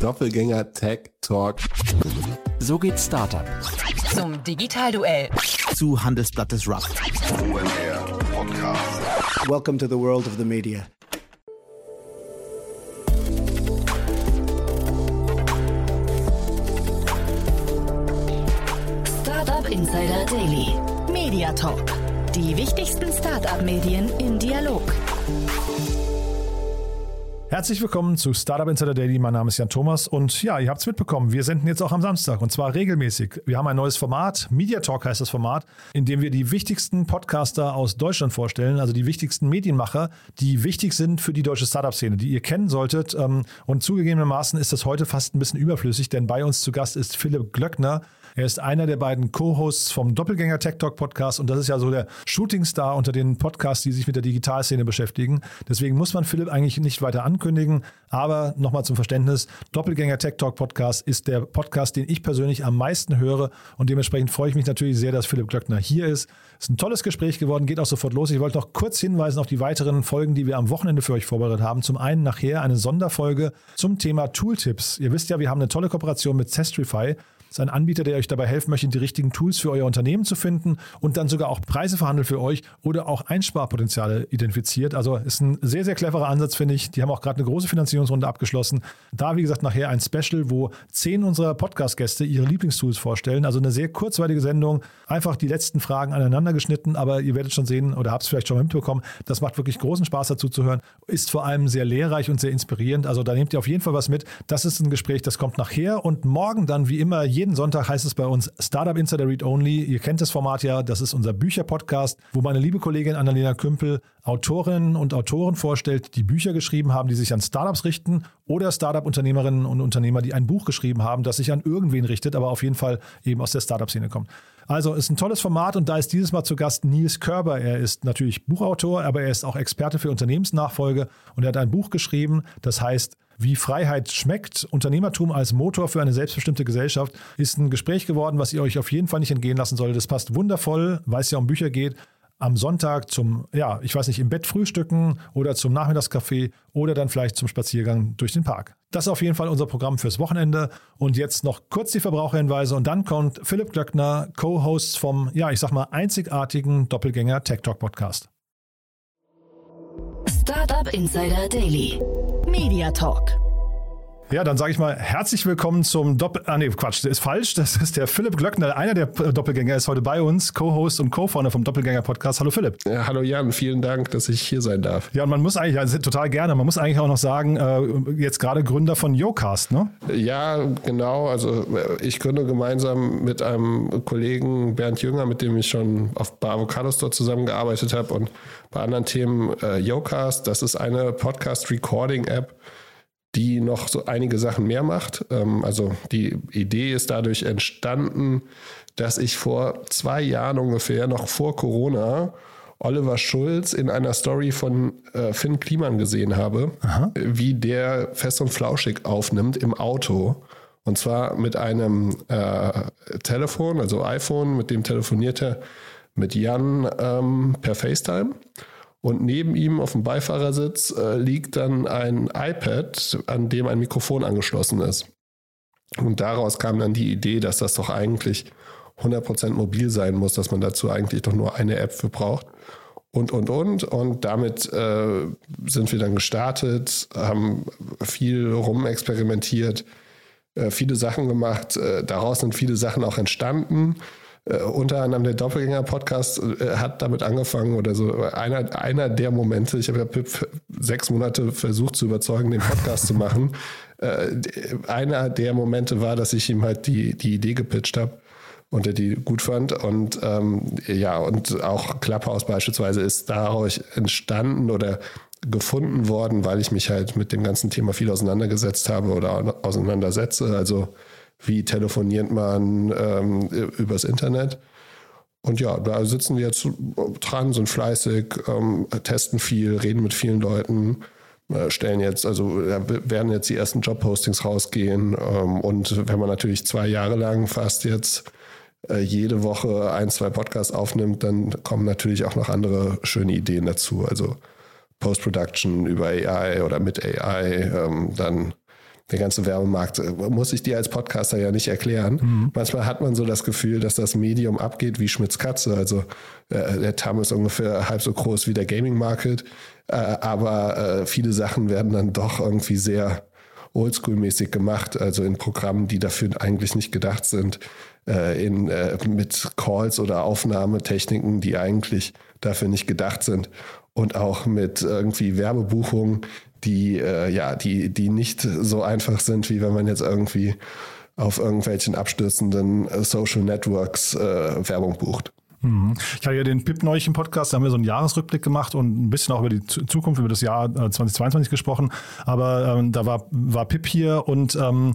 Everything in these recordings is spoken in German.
Doppelgänger Tech Talk. So geht Startup. Zum Digitalduell. Zu Handelsblatt des Rock. Welcome to the world of the media. Startup Insider Daily. Media Talk. Die wichtigsten Startup-Medien im Dialog. Herzlich willkommen zu Startup Insider Daily. Mein Name ist Jan Thomas und ja, ihr habt es mitbekommen. Wir senden jetzt auch am Samstag und zwar regelmäßig. Wir haben ein neues Format. Media Talk heißt das Format, in dem wir die wichtigsten Podcaster aus Deutschland vorstellen, also die wichtigsten Medienmacher, die wichtig sind für die deutsche Startup-Szene, die ihr kennen solltet. Ähm, und zugegebenermaßen ist das heute fast ein bisschen überflüssig, denn bei uns zu Gast ist Philipp Glöckner. Er ist einer der beiden Co-Hosts vom Doppelgänger Tech Talk Podcast und das ist ja so der Shootingstar unter den Podcasts, die sich mit der Digitalszene beschäftigen. Deswegen muss man Philipp eigentlich nicht weiter ankündigen. Aber nochmal zum Verständnis, Doppelgänger Tech Talk Podcast ist der Podcast, den ich persönlich am meisten höre und dementsprechend freue ich mich natürlich sehr, dass Philipp Glöckner hier ist. Es ist ein tolles Gespräch geworden, geht auch sofort los. Ich wollte noch kurz hinweisen auf die weiteren Folgen, die wir am Wochenende für euch vorbereitet haben. Zum einen nachher eine Sonderfolge zum Thema Tooltips. Ihr wisst ja, wir haben eine tolle Kooperation mit Zestrify. Ist ein Anbieter, der euch dabei helfen möchte, die richtigen Tools für euer Unternehmen zu finden und dann sogar auch Preise verhandelt für euch oder auch Einsparpotenziale identifiziert. Also ist ein sehr, sehr cleverer Ansatz, finde ich. Die haben auch gerade eine große Finanzierungsrunde abgeschlossen. Da, wie gesagt, nachher ein Special, wo zehn unserer Podcast-Gäste ihre Lieblingstools vorstellen. Also eine sehr kurzweilige Sendung. Einfach die letzten Fragen aneinander geschnitten, aber ihr werdet schon sehen oder habt es vielleicht schon mitbekommen. Das macht wirklich großen Spaß dazu zu hören. Ist vor allem sehr lehrreich und sehr inspirierend. Also da nehmt ihr auf jeden Fall was mit. Das ist ein Gespräch, das kommt nachher und morgen dann wie immer jeden Sonntag heißt es bei uns Startup Insider Read Only. Ihr kennt das Format ja, das ist unser Bücherpodcast, wo meine liebe Kollegin Annalena Kümpel Autorinnen und Autoren vorstellt, die Bücher geschrieben haben, die sich an Startups richten oder Startup-Unternehmerinnen und Unternehmer, die ein Buch geschrieben haben, das sich an irgendwen richtet, aber auf jeden Fall eben aus der Startup-Szene kommt. Also ist ein tolles Format und da ist dieses Mal zu Gast Nils Körber. Er ist natürlich Buchautor, aber er ist auch Experte für Unternehmensnachfolge und er hat ein Buch geschrieben, das heißt wie Freiheit schmeckt. Unternehmertum als Motor für eine selbstbestimmte Gesellschaft ist ein Gespräch geworden, was ihr euch auf jeden Fall nicht entgehen lassen solltet. Das passt wundervoll, weil es ja um Bücher geht. Am Sonntag zum, ja, ich weiß nicht, im Bett frühstücken oder zum Nachmittagskaffee oder dann vielleicht zum Spaziergang durch den Park. Das ist auf jeden Fall unser Programm fürs Wochenende. Und jetzt noch kurz die Verbraucherhinweise und dann kommt Philipp Glöckner, Co-Host vom, ja, ich sag mal, einzigartigen Doppelgänger Tech Talk Podcast. Startup Insider Daily. Media Talk. Ja, dann sage ich mal herzlich willkommen zum Doppel... Ah nee, Quatsch, das ist falsch. Das ist der Philipp Glöckner, einer der Doppelgänger, ist heute bei uns, Co-Host und Co-Founder vom Doppelgänger-Podcast. Hallo Philipp. Ja, hallo Jan, vielen Dank, dass ich hier sein darf. Ja, und man muss eigentlich, also total gerne, man muss eigentlich auch noch sagen, äh, jetzt gerade Gründer von YoCast, ne? Ja, genau. Also ich gründe gemeinsam mit einem Kollegen Bernd Jünger, mit dem ich schon auf, bei Avocados dort zusammengearbeitet habe und bei anderen Themen äh, YoCast. Das ist eine Podcast-Recording-App, die noch so einige Sachen mehr macht. Ähm, also die Idee ist dadurch entstanden, dass ich vor zwei Jahren ungefähr, noch vor Corona, Oliver Schulz in einer Story von äh, Finn Kliman gesehen habe, Aha. wie der fest und flauschig aufnimmt im Auto. Und zwar mit einem äh, Telefon, also iPhone, mit dem telefoniert er mit Jan ähm, per FaceTime. Und neben ihm auf dem Beifahrersitz äh, liegt dann ein iPad, an dem ein Mikrofon angeschlossen ist. Und daraus kam dann die Idee, dass das doch eigentlich 100% mobil sein muss, dass man dazu eigentlich doch nur eine App für braucht. Und, und, und. Und damit äh, sind wir dann gestartet, haben viel rumexperimentiert, äh, viele Sachen gemacht. Äh, daraus sind viele Sachen auch entstanden. Äh, unter anderem der Doppelgänger-Podcast äh, hat damit angefangen oder so einer, einer der Momente, ich habe ja Pip sechs Monate versucht zu überzeugen, den Podcast zu machen. Äh, einer der Momente war, dass ich ihm halt die, die Idee gepitcht habe und er die gut fand. Und ähm, ja, und auch Clubhouse beispielsweise ist daraus entstanden oder gefunden worden, weil ich mich halt mit dem ganzen Thema viel auseinandergesetzt habe oder auseinandersetze. Also wie telefoniert man ähm, übers Internet. Und ja, da sitzen wir jetzt dran, sind fleißig, ähm, testen viel, reden mit vielen Leuten, äh, stellen jetzt, also werden jetzt die ersten Jobpostings rausgehen. Ähm, und wenn man natürlich zwei Jahre lang fast jetzt äh, jede Woche ein, zwei Podcasts aufnimmt, dann kommen natürlich auch noch andere schöne Ideen dazu. Also Post-Production über AI oder mit AI, ähm, dann der ganze Werbemarkt, äh, muss ich dir als Podcaster ja nicht erklären. Mhm. Manchmal hat man so das Gefühl, dass das Medium abgeht wie Schmitz Katze. Also äh, der TAM ist ungefähr halb so groß wie der Gaming Market, äh, aber äh, viele Sachen werden dann doch irgendwie sehr oldschool-mäßig gemacht, also in Programmen, die dafür eigentlich nicht gedacht sind, äh, in, äh, mit Calls oder Aufnahmetechniken, die eigentlich dafür nicht gedacht sind und auch mit irgendwie Werbebuchungen, die, äh, ja, die, die nicht so einfach sind, wie wenn man jetzt irgendwie auf irgendwelchen abstürzenden äh, Social Networks äh, Werbung bucht. Mhm. Ich hatte ja den Pip neulich im Podcast, da haben wir so einen Jahresrückblick gemacht und ein bisschen auch über die Zukunft, über das Jahr 2022 äh, gesprochen. Aber ähm, da war, war Pip hier und ähm,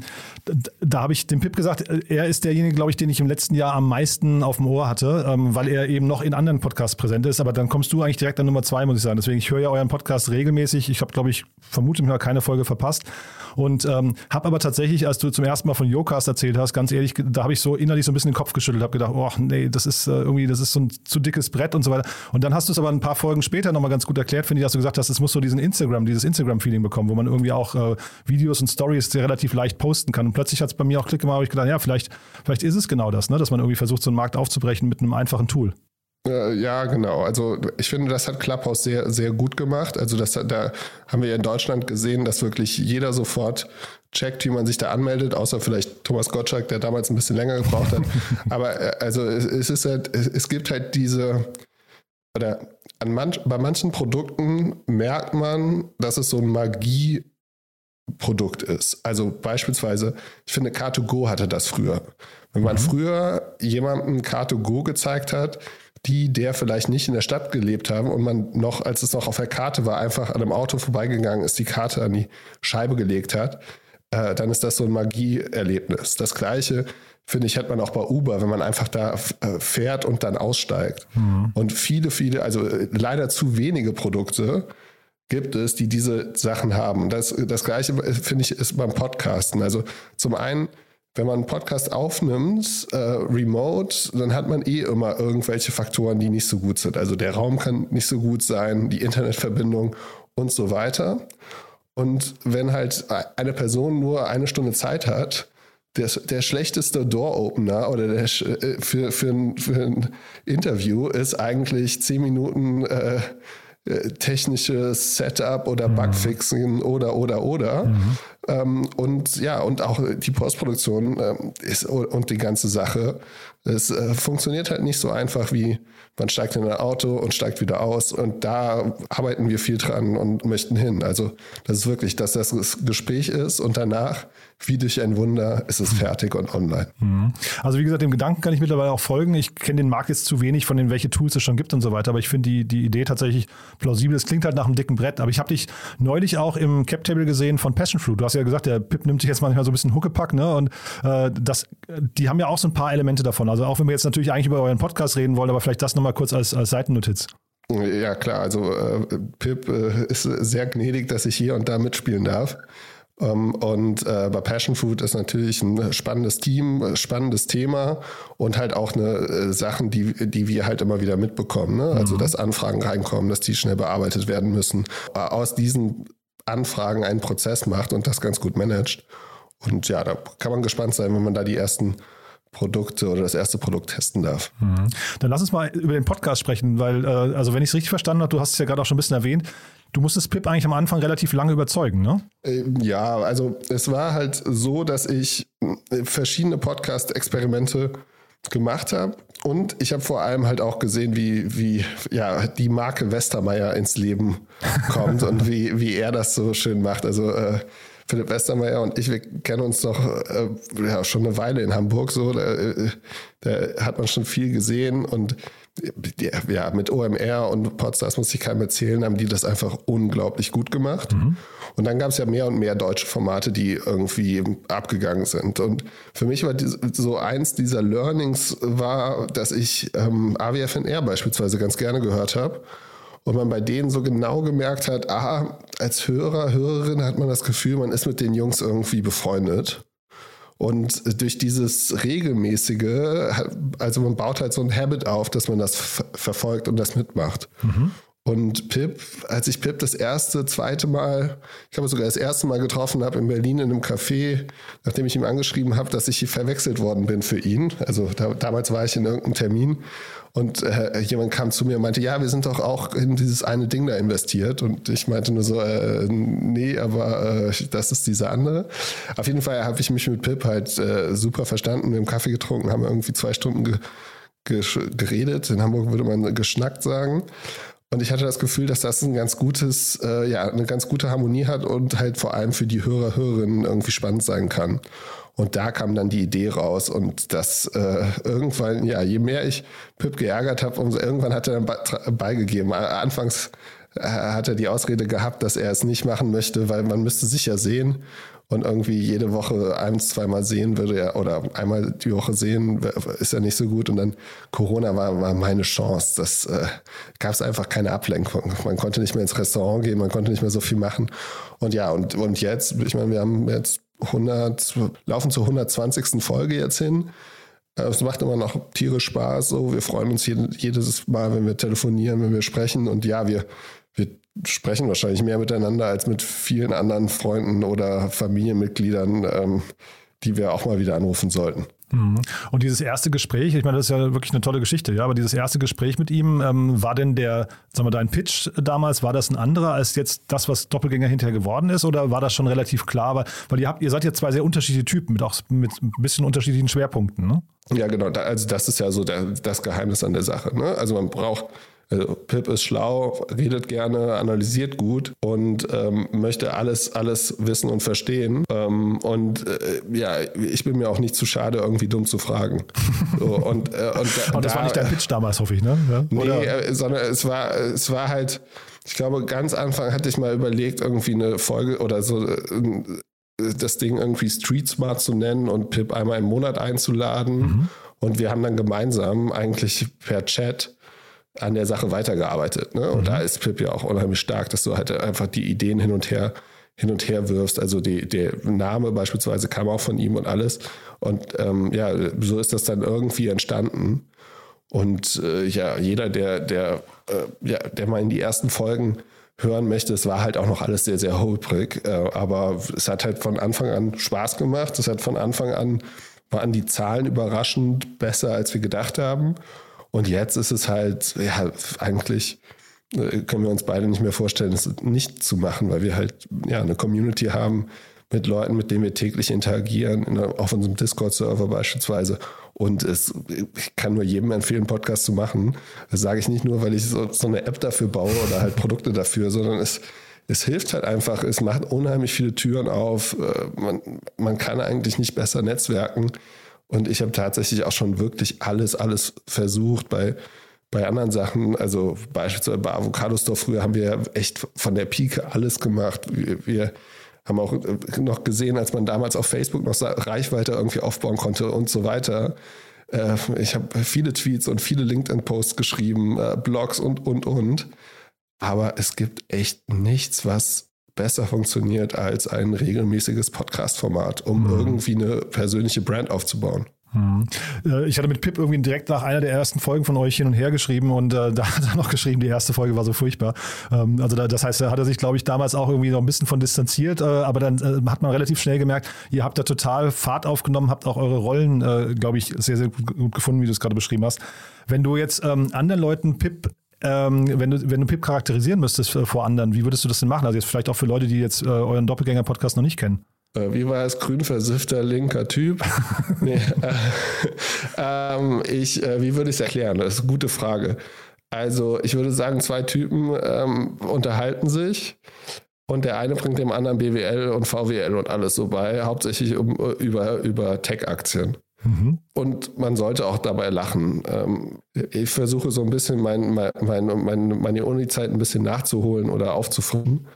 da habe ich dem Pip gesagt, äh, er ist derjenige, glaube ich, den ich im letzten Jahr am meisten auf dem Ohr hatte, ähm, weil er eben noch in anderen Podcasts präsent ist. Aber dann kommst du eigentlich direkt an Nummer zwei, muss ich sagen. Deswegen, ich höre ja euren Podcast regelmäßig. Ich habe, glaube ich, vermute mich mal keine Folge verpasst. Und ähm, habe aber tatsächlich, als du zum ersten Mal von Yocast erzählt hast, ganz ehrlich, da habe ich so innerlich so ein bisschen den Kopf geschüttelt, habe gedacht, oh nee, das ist äh, irgendwie, das ist so ein zu dickes Brett und so weiter. Und dann hast du es aber ein paar Folgen später nochmal ganz gut erklärt, finde ich, dass du gesagt hast, es muss so diesen Instagram, dieses Instagram-Feeling bekommen, wo man irgendwie auch äh, Videos und Stories relativ leicht posten kann. Und plötzlich hat es bei mir auch Klick gemacht, habe ich gedacht, ja, vielleicht, vielleicht ist es genau das, ne? dass man irgendwie versucht, so einen Markt aufzubrechen mit einem einfachen Tool. Ja, genau. Also ich finde, das hat Clubhouse sehr, sehr gut gemacht. Also das, da haben wir ja in Deutschland gesehen, dass wirklich jeder sofort checkt, wie man sich da anmeldet, außer vielleicht Thomas Gottschalk, der damals ein bisschen länger gebraucht hat. Aber äh, also es ist halt, es gibt halt diese, oder an manch, bei manchen Produkten merkt man, dass es so ein Magieprodukt ist. Also beispielsweise, ich finde, Car2Go hatte das früher. Wenn man mhm. früher jemandem Car2Go gezeigt hat, die, der vielleicht nicht in der Stadt gelebt haben und man noch, als es noch auf der Karte war, einfach an einem Auto vorbeigegangen ist, die Karte an die Scheibe gelegt hat, äh, dann ist das so ein Magieerlebnis. Das gleiche, finde ich, hat man auch bei Uber, wenn man einfach da äh, fährt und dann aussteigt. Mhm. Und viele, viele, also äh, leider zu wenige Produkte gibt es, die diese Sachen haben. Das, das gleiche, finde ich, ist beim Podcasten. Also zum einen, wenn man einen Podcast aufnimmt, äh, remote, dann hat man eh immer irgendwelche Faktoren, die nicht so gut sind. Also der Raum kann nicht so gut sein, die Internetverbindung und so weiter. Und wenn halt eine Person nur eine Stunde Zeit hat, der, der schlechteste Door-Opener oder der, äh, für, für, ein, für ein Interview ist eigentlich zehn Minuten äh, äh technisches Setup oder mhm. Bugfixing oder, oder, oder. Mhm. Ähm, und ja, und auch die Postproduktion ähm, ist und die ganze Sache. Es äh, funktioniert halt nicht so einfach wie man steigt in ein Auto und steigt wieder aus. Und da arbeiten wir viel dran und möchten hin. Also das ist wirklich, dass das Gespräch ist und danach wie durch ein Wunder ist es fertig und online. Mhm. Also wie gesagt, dem Gedanken kann ich mittlerweile auch folgen. Ich kenne den Markt jetzt zu wenig von den, welche Tools es schon gibt und so weiter, aber ich finde die, die Idee tatsächlich plausibel. Es klingt halt nach einem dicken Brett, aber ich habe dich neulich auch im Cap-Table gesehen von Passion Fruit. Du hast ja gesagt, der Pip nimmt sich jetzt manchmal so ein bisschen Huckepack, ne? Und äh, das, die haben ja auch so ein paar Elemente davon. Also auch wenn wir jetzt natürlich eigentlich über euren Podcast reden wollen, aber vielleicht das nochmal kurz als, als Seitennotiz. Ja, klar. Also äh, Pip äh, ist sehr gnädig, dass ich hier und da mitspielen darf. Ähm, und äh, bei Passion Food ist natürlich ein spannendes Team, spannendes Thema und halt auch eine äh, Sachen, die, die wir halt immer wieder mitbekommen. Ne? Also, mhm. Dass Anfragen reinkommen, dass die schnell bearbeitet werden müssen. Aus diesen Anfragen einen Prozess macht und das ganz gut managt. Und ja, da kann man gespannt sein, wenn man da die ersten Produkte oder das erste Produkt testen darf. Mhm. Dann lass uns mal über den Podcast sprechen, weil, äh, also wenn ich es richtig verstanden habe, du hast es ja gerade auch schon ein bisschen erwähnt, du musstest Pip eigentlich am Anfang relativ lange überzeugen, ne? Ähm, ja, also es war halt so, dass ich äh, verschiedene Podcast-Experimente gemacht habe. Und ich habe vor allem halt auch gesehen, wie, wie ja, die Marke Westermeier ins Leben kommt und wie, wie er das so schön macht. Also äh, Philipp Westermeier und ich, wir kennen uns doch äh, ja, schon eine Weile in Hamburg so. Da, äh, da hat man schon viel gesehen und ja, mit OMR und Podstars muss ich keinem erzählen, haben die das einfach unglaublich gut gemacht. Mhm. Und dann gab es ja mehr und mehr deutsche Formate, die irgendwie abgegangen sind. Und für mich war die, so eins dieser Learnings war, dass ich ähm, AWFNR beispielsweise ganz gerne gehört habe und man bei denen so genau gemerkt hat, aha, als Hörer, Hörerin hat man das Gefühl, man ist mit den Jungs irgendwie befreundet. Und durch dieses regelmäßige, also man baut halt so ein Habit auf, dass man das verfolgt und das mitmacht. Mhm. Und Pip, als ich Pip das erste, zweite Mal, ich glaube sogar das erste Mal getroffen habe in Berlin in einem Café, nachdem ich ihm angeschrieben habe, dass ich verwechselt worden bin für ihn. Also da, damals war ich in irgendeinem Termin und äh, jemand kam zu mir und meinte, ja, wir sind doch auch in dieses eine Ding da investiert. Und ich meinte nur so, äh, nee, aber äh, das ist diese andere. Auf jeden Fall habe ich mich mit Pip halt äh, super verstanden. Wir haben Kaffee getrunken, haben irgendwie zwei Stunden ge geredet. In Hamburg würde man geschnackt sagen. Und ich hatte das Gefühl, dass das ein ganz gutes, äh, ja, eine ganz gute Harmonie hat und halt vor allem für die Hörer, Hörerinnen irgendwie spannend sein kann. Und da kam dann die Idee raus und das äh, irgendwann, ja, je mehr ich Pip geärgert habe, umso irgendwann hat er dann beigegeben. Anfangs äh, hat er die Ausrede gehabt, dass er es nicht machen möchte, weil man müsste sich ja sehen und irgendwie jede Woche ein, zweimal sehen würde er oder einmal die Woche sehen, ist ja nicht so gut. Und dann Corona war, war meine Chance. Das äh, gab es einfach keine Ablenkung. Man konnte nicht mehr ins Restaurant gehen, man konnte nicht mehr so viel machen. Und ja, und, und jetzt, ich meine, wir haben jetzt 100, laufen zur 120. Folge jetzt hin. Äh, es macht immer noch tierisch Spaß. So, wir freuen uns jedes Mal, wenn wir telefonieren, wenn wir sprechen. Und ja, wir, wir sprechen wahrscheinlich mehr miteinander als mit vielen anderen Freunden oder Familienmitgliedern, ähm, die wir auch mal wieder anrufen sollten. Mhm. Und dieses erste Gespräch, ich meine, das ist ja wirklich eine tolle Geschichte, ja, aber dieses erste Gespräch mit ihm, ähm, war denn der, sagen wir, dein Pitch damals, war das ein anderer als jetzt das, was Doppelgänger hinterher geworden ist, oder war das schon relativ klar? Weil, weil ihr habt, ihr seid ja zwei sehr unterschiedliche Typen mit auch mit ein bisschen unterschiedlichen Schwerpunkten, ne? Ja, genau. Also das ist ja so der, das Geheimnis an der Sache. Ne? Also man braucht also Pip ist schlau, redet gerne, analysiert gut und ähm, möchte alles, alles wissen und verstehen. Ähm, und äh, ja, ich bin mir auch nicht zu schade, irgendwie dumm zu fragen. So, und, äh, und, und, das da, war nicht dein Pitch damals, hoffe ich, ne? Ja? Nee, äh, sondern es war, es war halt, ich glaube, ganz Anfang hatte ich mal überlegt, irgendwie eine Folge oder so äh, das Ding irgendwie Street Smart zu nennen und Pip einmal im Monat einzuladen. Mhm. Und wir haben dann gemeinsam eigentlich per Chat an der Sache weitergearbeitet. Ne? Und mhm. da ist Pip ja auch unheimlich stark, dass du halt einfach die Ideen hin und her hin und her wirfst. Also die, der Name beispielsweise kam auch von ihm und alles. Und ähm, ja, so ist das dann irgendwie entstanden. Und äh, ja, jeder, der, der, äh, ja, der mal in die ersten Folgen hören möchte, es war halt auch noch alles sehr, sehr holprig. Äh, aber es hat halt von Anfang an Spaß gemacht. Es hat von Anfang an waren die Zahlen überraschend besser, als wir gedacht haben. Und jetzt ist es halt, ja, eigentlich äh, können wir uns beide nicht mehr vorstellen, es nicht zu machen, weil wir halt ja eine Community haben mit Leuten, mit denen wir täglich interagieren, in, auf unserem Discord-Server beispielsweise. Und es, ich kann nur jedem empfehlen, Podcast zu machen. Das sage ich nicht nur, weil ich so, so eine App dafür baue oder halt Produkte dafür, sondern es, es hilft halt einfach, es macht unheimlich viele Türen auf. Äh, man, man kann eigentlich nicht besser netzwerken. Und ich habe tatsächlich auch schon wirklich alles, alles versucht bei, bei anderen Sachen. Also beispielsweise bei Avocado Store früher haben wir echt von der Pike alles gemacht. Wir, wir haben auch noch gesehen, als man damals auf Facebook noch Reichweite irgendwie aufbauen konnte und so weiter. Äh, ich habe viele Tweets und viele LinkedIn-Posts geschrieben, äh, Blogs und, und, und. Aber es gibt echt nichts, was besser funktioniert als ein regelmäßiges Podcast-Format, um mhm. irgendwie eine persönliche Brand aufzubauen. Mhm. Äh, ich hatte mit Pip irgendwie direkt nach einer der ersten Folgen von euch hin und her geschrieben und äh, da hat er noch geschrieben, die erste Folge war so furchtbar. Ähm, also da, das heißt, da hat er sich, glaube ich, damals auch irgendwie noch ein bisschen von distanziert, äh, aber dann äh, hat man relativ schnell gemerkt, ihr habt da total Fahrt aufgenommen, habt auch eure Rollen, äh, glaube ich, sehr, sehr gut gefunden, wie du es gerade beschrieben hast. Wenn du jetzt ähm, anderen Leuten Pip ähm, wenn, du, wenn du Pip charakterisieren müsstest äh, vor anderen, wie würdest du das denn machen? Also jetzt vielleicht auch für Leute, die jetzt äh, euren Doppelgänger-Podcast noch nicht kennen. Äh, wie war es? Grün versiffter linker Typ? nee, äh, ähm, ich, äh, wie würde ich es erklären? Das ist eine gute Frage. Also, ich würde sagen, zwei Typen ähm, unterhalten sich und der eine bringt dem anderen BWL und VWL und alles so bei, hauptsächlich um, äh, über, über Tech-Aktien. Mhm. Und man sollte auch dabei lachen. Ähm, ich versuche so ein bisschen mein, mein, mein, meine Uni-Zeit ein bisschen nachzuholen oder aufzufüllen.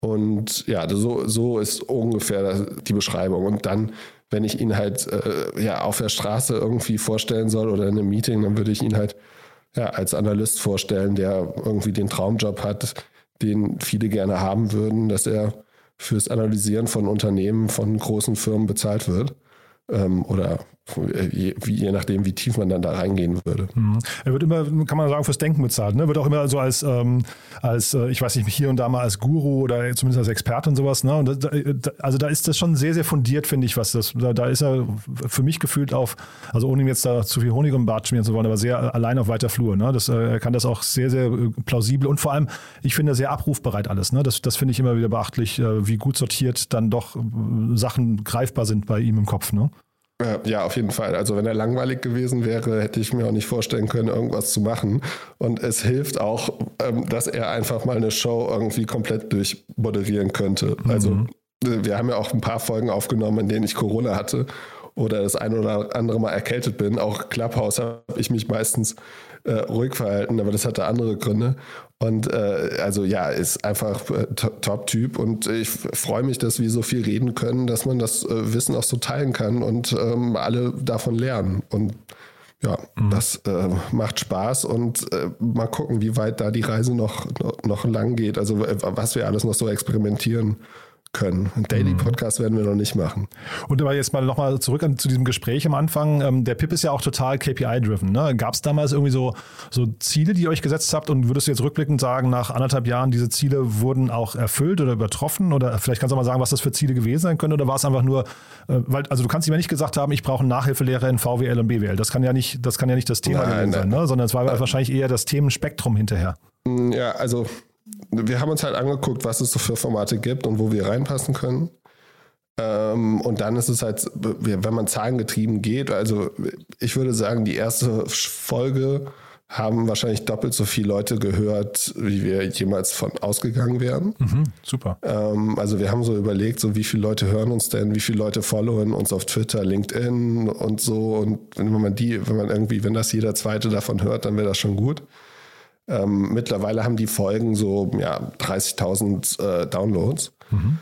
Und ja, so, so ist ungefähr die Beschreibung. Und dann, wenn ich ihn halt äh, ja, auf der Straße irgendwie vorstellen soll oder in einem Meeting, dann würde ich ihn halt ja, als Analyst vorstellen, der irgendwie den Traumjob hat, den viele gerne haben würden, dass er fürs Analysieren von Unternehmen, von großen Firmen bezahlt wird ähm, oder je, je, nachdem, wie tief man dann da reingehen würde. Mhm. Er wird immer, kann man sagen, fürs Denken bezahlt. Ne? Wird auch immer so als, ähm, als äh, ich weiß nicht, hier und da mal als Guru oder zumindest als Experte und sowas. Ne? Und da, also da ist das schon sehr, sehr fundiert, finde ich, was das, da, da, ist er für mich gefühlt auf, also ohne ihm jetzt da zu viel Honig im Bart schmieren zu wollen, aber sehr allein auf weiter Flur. Ne? Das, äh, er kann das auch sehr, sehr äh, plausibel und vor allem, ich finde, sehr abrufbereit alles. Ne? Das, das finde ich immer wieder beachtlich, äh, wie gut sortiert dann doch äh, Sachen greifbar sind bei ihm im Kopf. Ne? Ja, auf jeden Fall. Also wenn er langweilig gewesen wäre, hätte ich mir auch nicht vorstellen können, irgendwas zu machen. Und es hilft auch, ähm, dass er einfach mal eine Show irgendwie komplett durchmoderieren könnte. Mhm. Also wir haben ja auch ein paar Folgen aufgenommen, in denen ich Corona hatte oder das ein oder andere Mal erkältet bin. Auch Clubhouse habe ich mich meistens äh, ruhig verhalten, aber das hatte andere Gründe. Und äh, also ja, ist einfach äh, Top-Typ und ich freue mich, dass wir so viel reden können, dass man das äh, Wissen auch so teilen kann und ähm, alle davon lernen. Und ja, mhm. das äh, macht Spaß und äh, mal gucken, wie weit da die Reise noch, noch, noch lang geht. Also was wir alles noch so experimentieren können. Ein Daily mhm. Podcast werden wir noch nicht machen. Und aber jetzt mal nochmal zurück an, zu diesem Gespräch am Anfang. Ähm, der Pip ist ja auch total KPI-driven. Ne? Gab es damals irgendwie so, so Ziele, die ihr euch gesetzt habt und würdest du jetzt rückblickend sagen, nach anderthalb Jahren, diese Ziele wurden auch erfüllt oder übertroffen? Oder vielleicht kannst du mal sagen, was das für Ziele gewesen sein können? Oder war es einfach nur, äh, weil, also du kannst ihm ja nicht gesagt haben, ich brauche einen Nachhilfelehrer in VWL und BWL. Das kann ja nicht das, kann ja nicht das Thema nein, gewesen nein. sein, ne? sondern es war nein. wahrscheinlich eher das Themenspektrum hinterher. Ja, also wir haben uns halt angeguckt, was es so für Formate gibt und wo wir reinpassen können. Ähm, und dann ist es halt, wenn man zahlengetrieben geht, also ich würde sagen, die erste Folge haben wahrscheinlich doppelt so viele Leute gehört, wie wir jemals von ausgegangen wären. Mhm, super. Ähm, also wir haben so überlegt, so wie viele Leute hören uns denn, wie viele Leute followen uns auf Twitter, LinkedIn und so. Und wenn man die, wenn man irgendwie, wenn das jeder zweite davon hört, dann wäre das schon gut. Ähm, mittlerweile haben die Folgen so ja, 30.000 äh, Downloads. Mhm.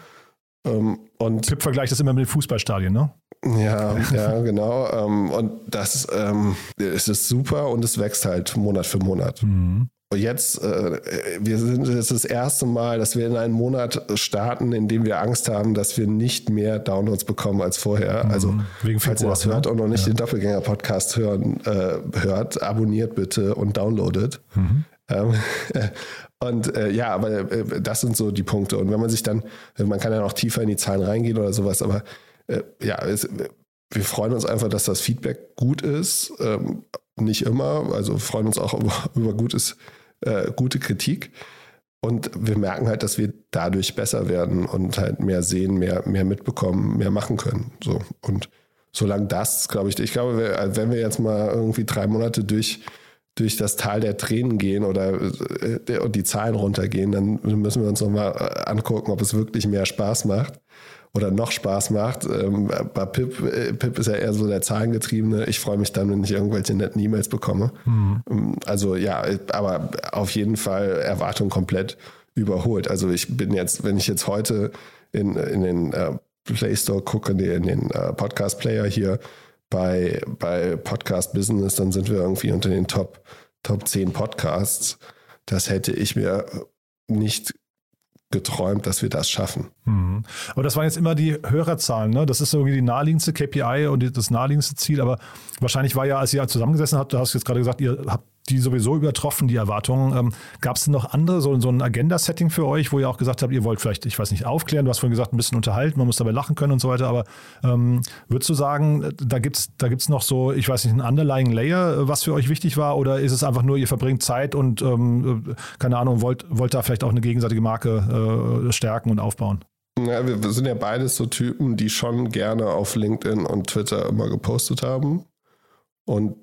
Ähm, und Tipp vergleicht das immer mit den Fußballstadien, ne? Ja, ja, genau. Ähm, und das ähm, es ist super und es wächst halt Monat für Monat. Mhm. Und jetzt, äh, wir sind jetzt das erste Mal, dass wir in einen Monat starten, in dem wir Angst haben, dass wir nicht mehr Downloads bekommen als vorher. Mhm. Also, Wegen falls ihr das hört und noch nicht ja. den Doppelgänger-Podcast hören, äh, hört, abonniert bitte und downloadet. Mhm. Ähm, und äh, ja, aber äh, das sind so die Punkte. Und wenn man sich dann, man kann ja noch tiefer in die Zahlen reingehen oder sowas, aber äh, ja, es, wir freuen uns einfach, dass das Feedback gut ist. Ähm, nicht immer, also freuen uns auch über, über gutes, äh, gute Kritik. Und wir merken halt, dass wir dadurch besser werden und halt mehr sehen, mehr, mehr mitbekommen, mehr machen können. So. Und solange das, glaube ich, ich glaube, wenn wir jetzt mal irgendwie drei Monate durch durch das Tal der Tränen gehen oder äh, und die Zahlen runtergehen, dann müssen wir uns nochmal äh, angucken, ob es wirklich mehr Spaß macht oder noch Spaß macht. Ähm, bei Pip, äh, Pip ist ja eher so der Zahlengetriebene. Ich freue mich dann, wenn ich irgendwelche netten E-Mails bekomme. Mhm. Ähm, also ja, aber auf jeden Fall Erwartung komplett überholt. Also ich bin jetzt, wenn ich jetzt heute in, in den Play Store gucke, in den Podcast Player hier, bei, bei Podcast Business, dann sind wir irgendwie unter den Top, Top 10 Podcasts. Das hätte ich mir nicht geträumt, dass wir das schaffen. Mhm. Aber das waren jetzt immer die Hörerzahlen, ne? Das ist irgendwie die naheliegendste KPI und das naheliegendste Ziel. Aber wahrscheinlich war ja, als ihr zusammengesessen habt, du hast jetzt gerade gesagt, ihr habt die sowieso übertroffen, die Erwartungen. Ähm, Gab es denn noch andere, so, so ein Agenda-Setting für euch, wo ihr auch gesagt habt, ihr wollt vielleicht, ich weiß nicht, aufklären, du hast vorhin gesagt, ein bisschen unterhalten, man muss dabei lachen können und so weiter, aber ähm, würdest du sagen, da gibt es da gibt's noch so, ich weiß nicht, ein underlying Layer, was für euch wichtig war oder ist es einfach nur, ihr verbringt Zeit und, ähm, keine Ahnung, wollt, wollt da vielleicht auch eine gegenseitige Marke äh, stärken und aufbauen? Ja, wir sind ja beides so Typen, die schon gerne auf LinkedIn und Twitter immer gepostet haben und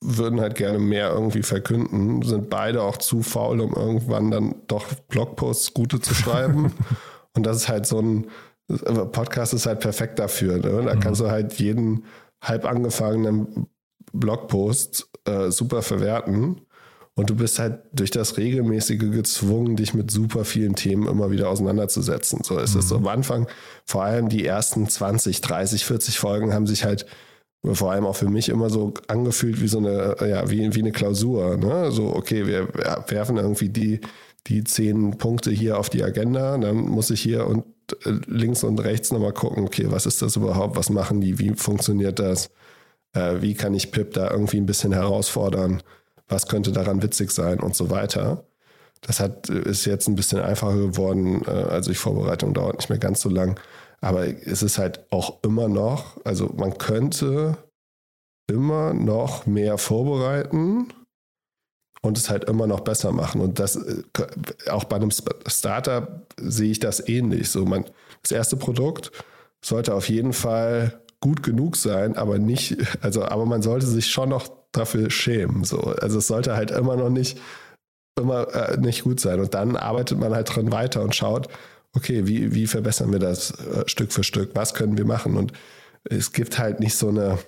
würden halt gerne mehr irgendwie verkünden, sind beide auch zu faul, um irgendwann dann doch Blogposts gute zu schreiben. Und das ist halt so ein Podcast ist halt perfekt dafür. Ne? Da mhm. kannst du halt jeden halb angefangenen Blogpost äh, super verwerten. Und du bist halt durch das Regelmäßige gezwungen, dich mit super vielen Themen immer wieder auseinanderzusetzen. So ist es mhm. am Anfang, vor allem die ersten 20, 30, 40 Folgen haben sich halt vor allem auch für mich immer so angefühlt wie so eine, ja, wie, wie eine Klausur. Ne? So, okay, wir werfen irgendwie die, die zehn Punkte hier auf die Agenda, dann muss ich hier und äh, links und rechts nochmal gucken, okay, was ist das überhaupt, was machen die, wie funktioniert das? Äh, wie kann ich Pip da irgendwie ein bisschen herausfordern? Was könnte daran witzig sein und so weiter. Das hat, ist jetzt ein bisschen einfacher geworden. Äh, also die Vorbereitung dauert nicht mehr ganz so lang. Aber es ist halt auch immer noch, also man könnte immer noch mehr vorbereiten und es halt immer noch besser machen. Und das äh, auch bei einem Startup sehe ich das ähnlich. So, man, das erste Produkt sollte auf jeden Fall gut genug sein, aber nicht, also, aber man sollte sich schon noch dafür schämen. So. Also es sollte halt immer noch nicht, immer äh, nicht gut sein. Und dann arbeitet man halt dran weiter und schaut, okay, wie, wie verbessern wir das äh, Stück für Stück? Was können wir machen? Und es gibt halt nicht so eine,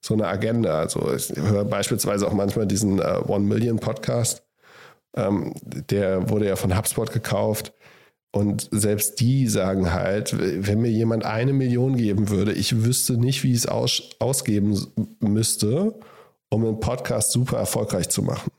so eine Agenda. Also ich höre beispielsweise auch manchmal diesen äh, One Million Podcast. Ähm, der wurde ja von HubSpot gekauft. Und selbst die sagen halt, wenn mir jemand eine Million geben würde, ich wüsste nicht, wie ich es aus, ausgeben müsste, um einen Podcast super erfolgreich zu machen.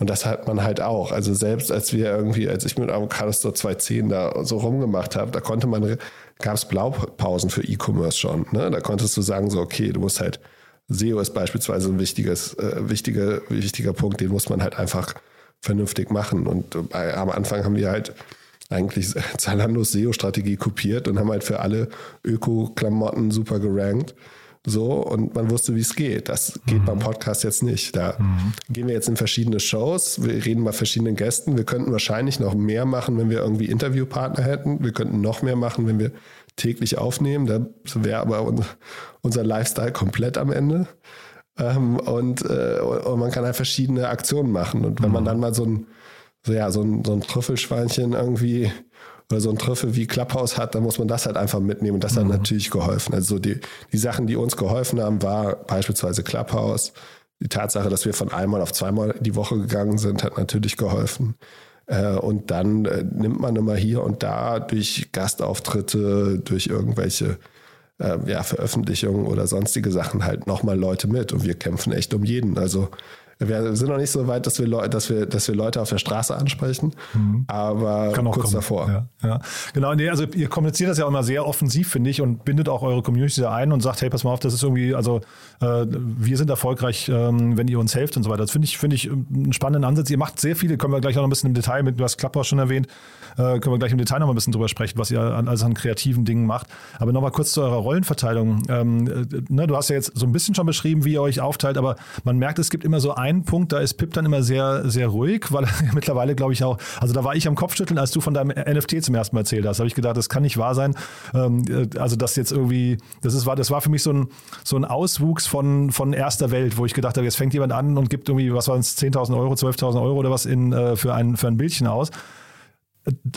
Und das hat man halt auch. Also selbst als wir irgendwie, als ich mit Avocado Store 210 da so rumgemacht habe, da konnte man, gab es Blaupausen für E-Commerce schon. Ne? Da konntest du sagen, so, okay, du musst halt, SEO ist beispielsweise ein wichtiges, äh, wichtiger, wichtiger Punkt, den muss man halt einfach vernünftig machen. Und äh, am Anfang haben wir halt eigentlich Zalandos SEO-Strategie kopiert und haben halt für alle Öko-Klamotten super gerankt. So, und man wusste, wie es geht. Das geht mhm. beim Podcast jetzt nicht. Da mhm. gehen wir jetzt in verschiedene Shows, wir reden mal verschiedenen Gästen. Wir könnten wahrscheinlich noch mehr machen, wenn wir irgendwie Interviewpartner hätten. Wir könnten noch mehr machen, wenn wir täglich aufnehmen. Da wäre aber unser Lifestyle komplett am Ende. Ähm, und, äh, und man kann halt verschiedene Aktionen machen. Und wenn man mhm. dann mal so ein, so, ja, so ein, so ein Trüffelschweinchen irgendwie oder so ein Trüffel wie Clubhouse hat, dann muss man das halt einfach mitnehmen. Und das hat mhm. natürlich geholfen. Also die, die Sachen, die uns geholfen haben, war beispielsweise Clubhouse. Die Tatsache, dass wir von einmal auf zweimal die Woche gegangen sind, hat natürlich geholfen. Äh, und dann äh, nimmt man immer hier und da durch Gastauftritte, durch irgendwelche äh, ja, Veröffentlichungen oder sonstige Sachen halt nochmal Leute mit. Und wir kämpfen echt um jeden. Also wir sind noch nicht so weit, dass wir, Leute, dass wir, dass wir Leute auf der Straße ansprechen, mhm. aber kurz kommen. davor. Ja, ja. Genau, nee, also ihr kommuniziert das ja auch immer sehr offensiv, finde ich, und bindet auch eure Community da ein und sagt, hey, pass mal auf, das ist irgendwie, also äh, wir sind erfolgreich, ähm, wenn ihr uns helft und so weiter. Das finde ich, finde ich einen spannenden Ansatz. Ihr macht sehr viele, können wir gleich auch noch ein bisschen im Detail mit, du hast Klapphaus schon erwähnt, äh, können wir gleich im Detail noch mal ein bisschen drüber sprechen, was ihr alles an kreativen Dingen macht. Aber nochmal kurz zu eurer Rollenverteilung. Ähm, äh, ne, du hast ja jetzt so ein bisschen schon beschrieben, wie ihr euch aufteilt, aber man merkt, es gibt immer so einen Punkt, da ist Pip dann immer sehr, sehr ruhig, weil er mittlerweile, glaube ich, auch, also da war ich am Kopfschütteln, als du von deinem NFT zum ersten Mal erzählt hast. habe ich gedacht, das kann nicht wahr sein. Ähm, äh, also das jetzt irgendwie, das ist, war, das war für mich so ein, so ein Auswuchs von, von erster Welt, wo ich gedacht habe, jetzt fängt jemand an und gibt irgendwie, was waren es, 10.000 Euro, 12.000 Euro oder was in, äh, für, ein, für ein Bildchen aus.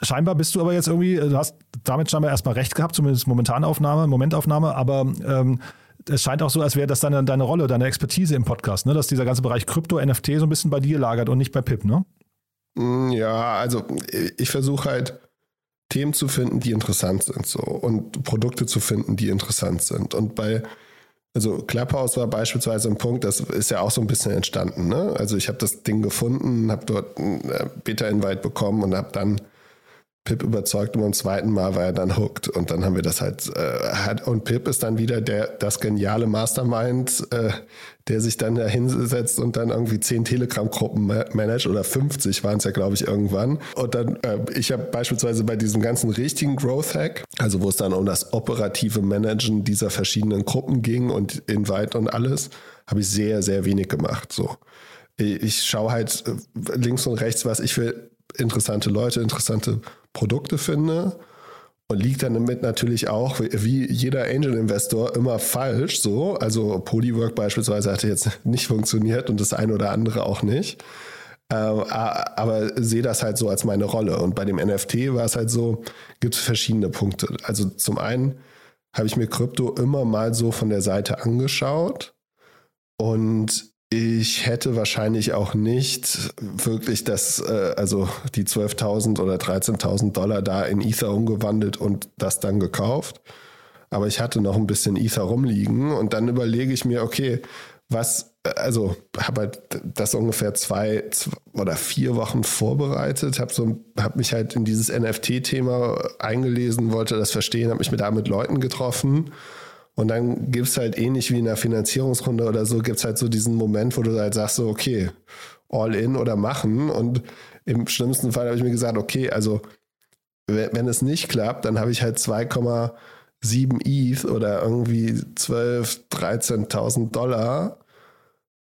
Scheinbar bist du aber jetzt irgendwie, du hast damit scheinbar erstmal recht gehabt, zumindest Momentanaufnahme, Momentaufnahme, aber ähm, es scheint auch so, als wäre das deine, deine Rolle, deine Expertise im Podcast, ne? dass dieser ganze Bereich Krypto, NFT so ein bisschen bei dir lagert und nicht bei Pip, ne? Mm, ja, also ich versuche halt Themen zu finden, die interessant sind so und Produkte zu finden, die interessant sind. Und bei also Clubhouse war beispielsweise ein Punkt, das ist ja auch so ein bisschen entstanden. Ne? Also ich habe das Ding gefunden, habe dort einen äh, Beta-Invite bekommen und habe dann Pip überzeugt und beim zweiten Mal war er dann hooked. Und dann haben wir das halt, äh, hat, und Pip ist dann wieder der, das geniale Mastermind, äh, der sich dann da hinsetzt und dann irgendwie zehn Telegram-Gruppen managt oder 50 waren es ja, glaube ich, irgendwann. Und dann, äh, ich habe beispielsweise bei diesem ganzen richtigen Growth Hack, also wo es dann um das operative Managen dieser verschiedenen Gruppen ging und Invite und alles, habe ich sehr, sehr wenig gemacht. So. Ich schaue halt äh, links und rechts, was ich für interessante Leute, interessante Produkte finde und liegt dann damit natürlich auch, wie jeder Angel-Investor, immer falsch. So, also Polywork beispielsweise hatte jetzt nicht funktioniert und das eine oder andere auch nicht. Ähm, aber sehe das halt so als meine Rolle. Und bei dem NFT war es halt so, gibt es verschiedene Punkte. Also zum einen habe ich mir Krypto immer mal so von der Seite angeschaut und ich hätte wahrscheinlich auch nicht wirklich das, äh, also die 12.000 oder 13.000 Dollar da in Ether umgewandelt und das dann gekauft. Aber ich hatte noch ein bisschen Ether rumliegen und dann überlege ich mir, okay, was, also habe halt das ungefähr zwei, zwei oder vier Wochen vorbereitet, habe so, habe mich halt in dieses NFT-Thema eingelesen, wollte das verstehen, habe mich mit da mit Leuten getroffen Und dann gibt es halt ähnlich wie in einer Finanzierungsrunde oder so, gibt es halt so diesen Moment, wo du halt sagst, so, okay, all in oder machen. Und im schlimmsten Fall habe ich mir gesagt, okay, also wenn es nicht klappt, dann habe ich halt 2,7 ETH oder irgendwie 12, 13.000 Dollar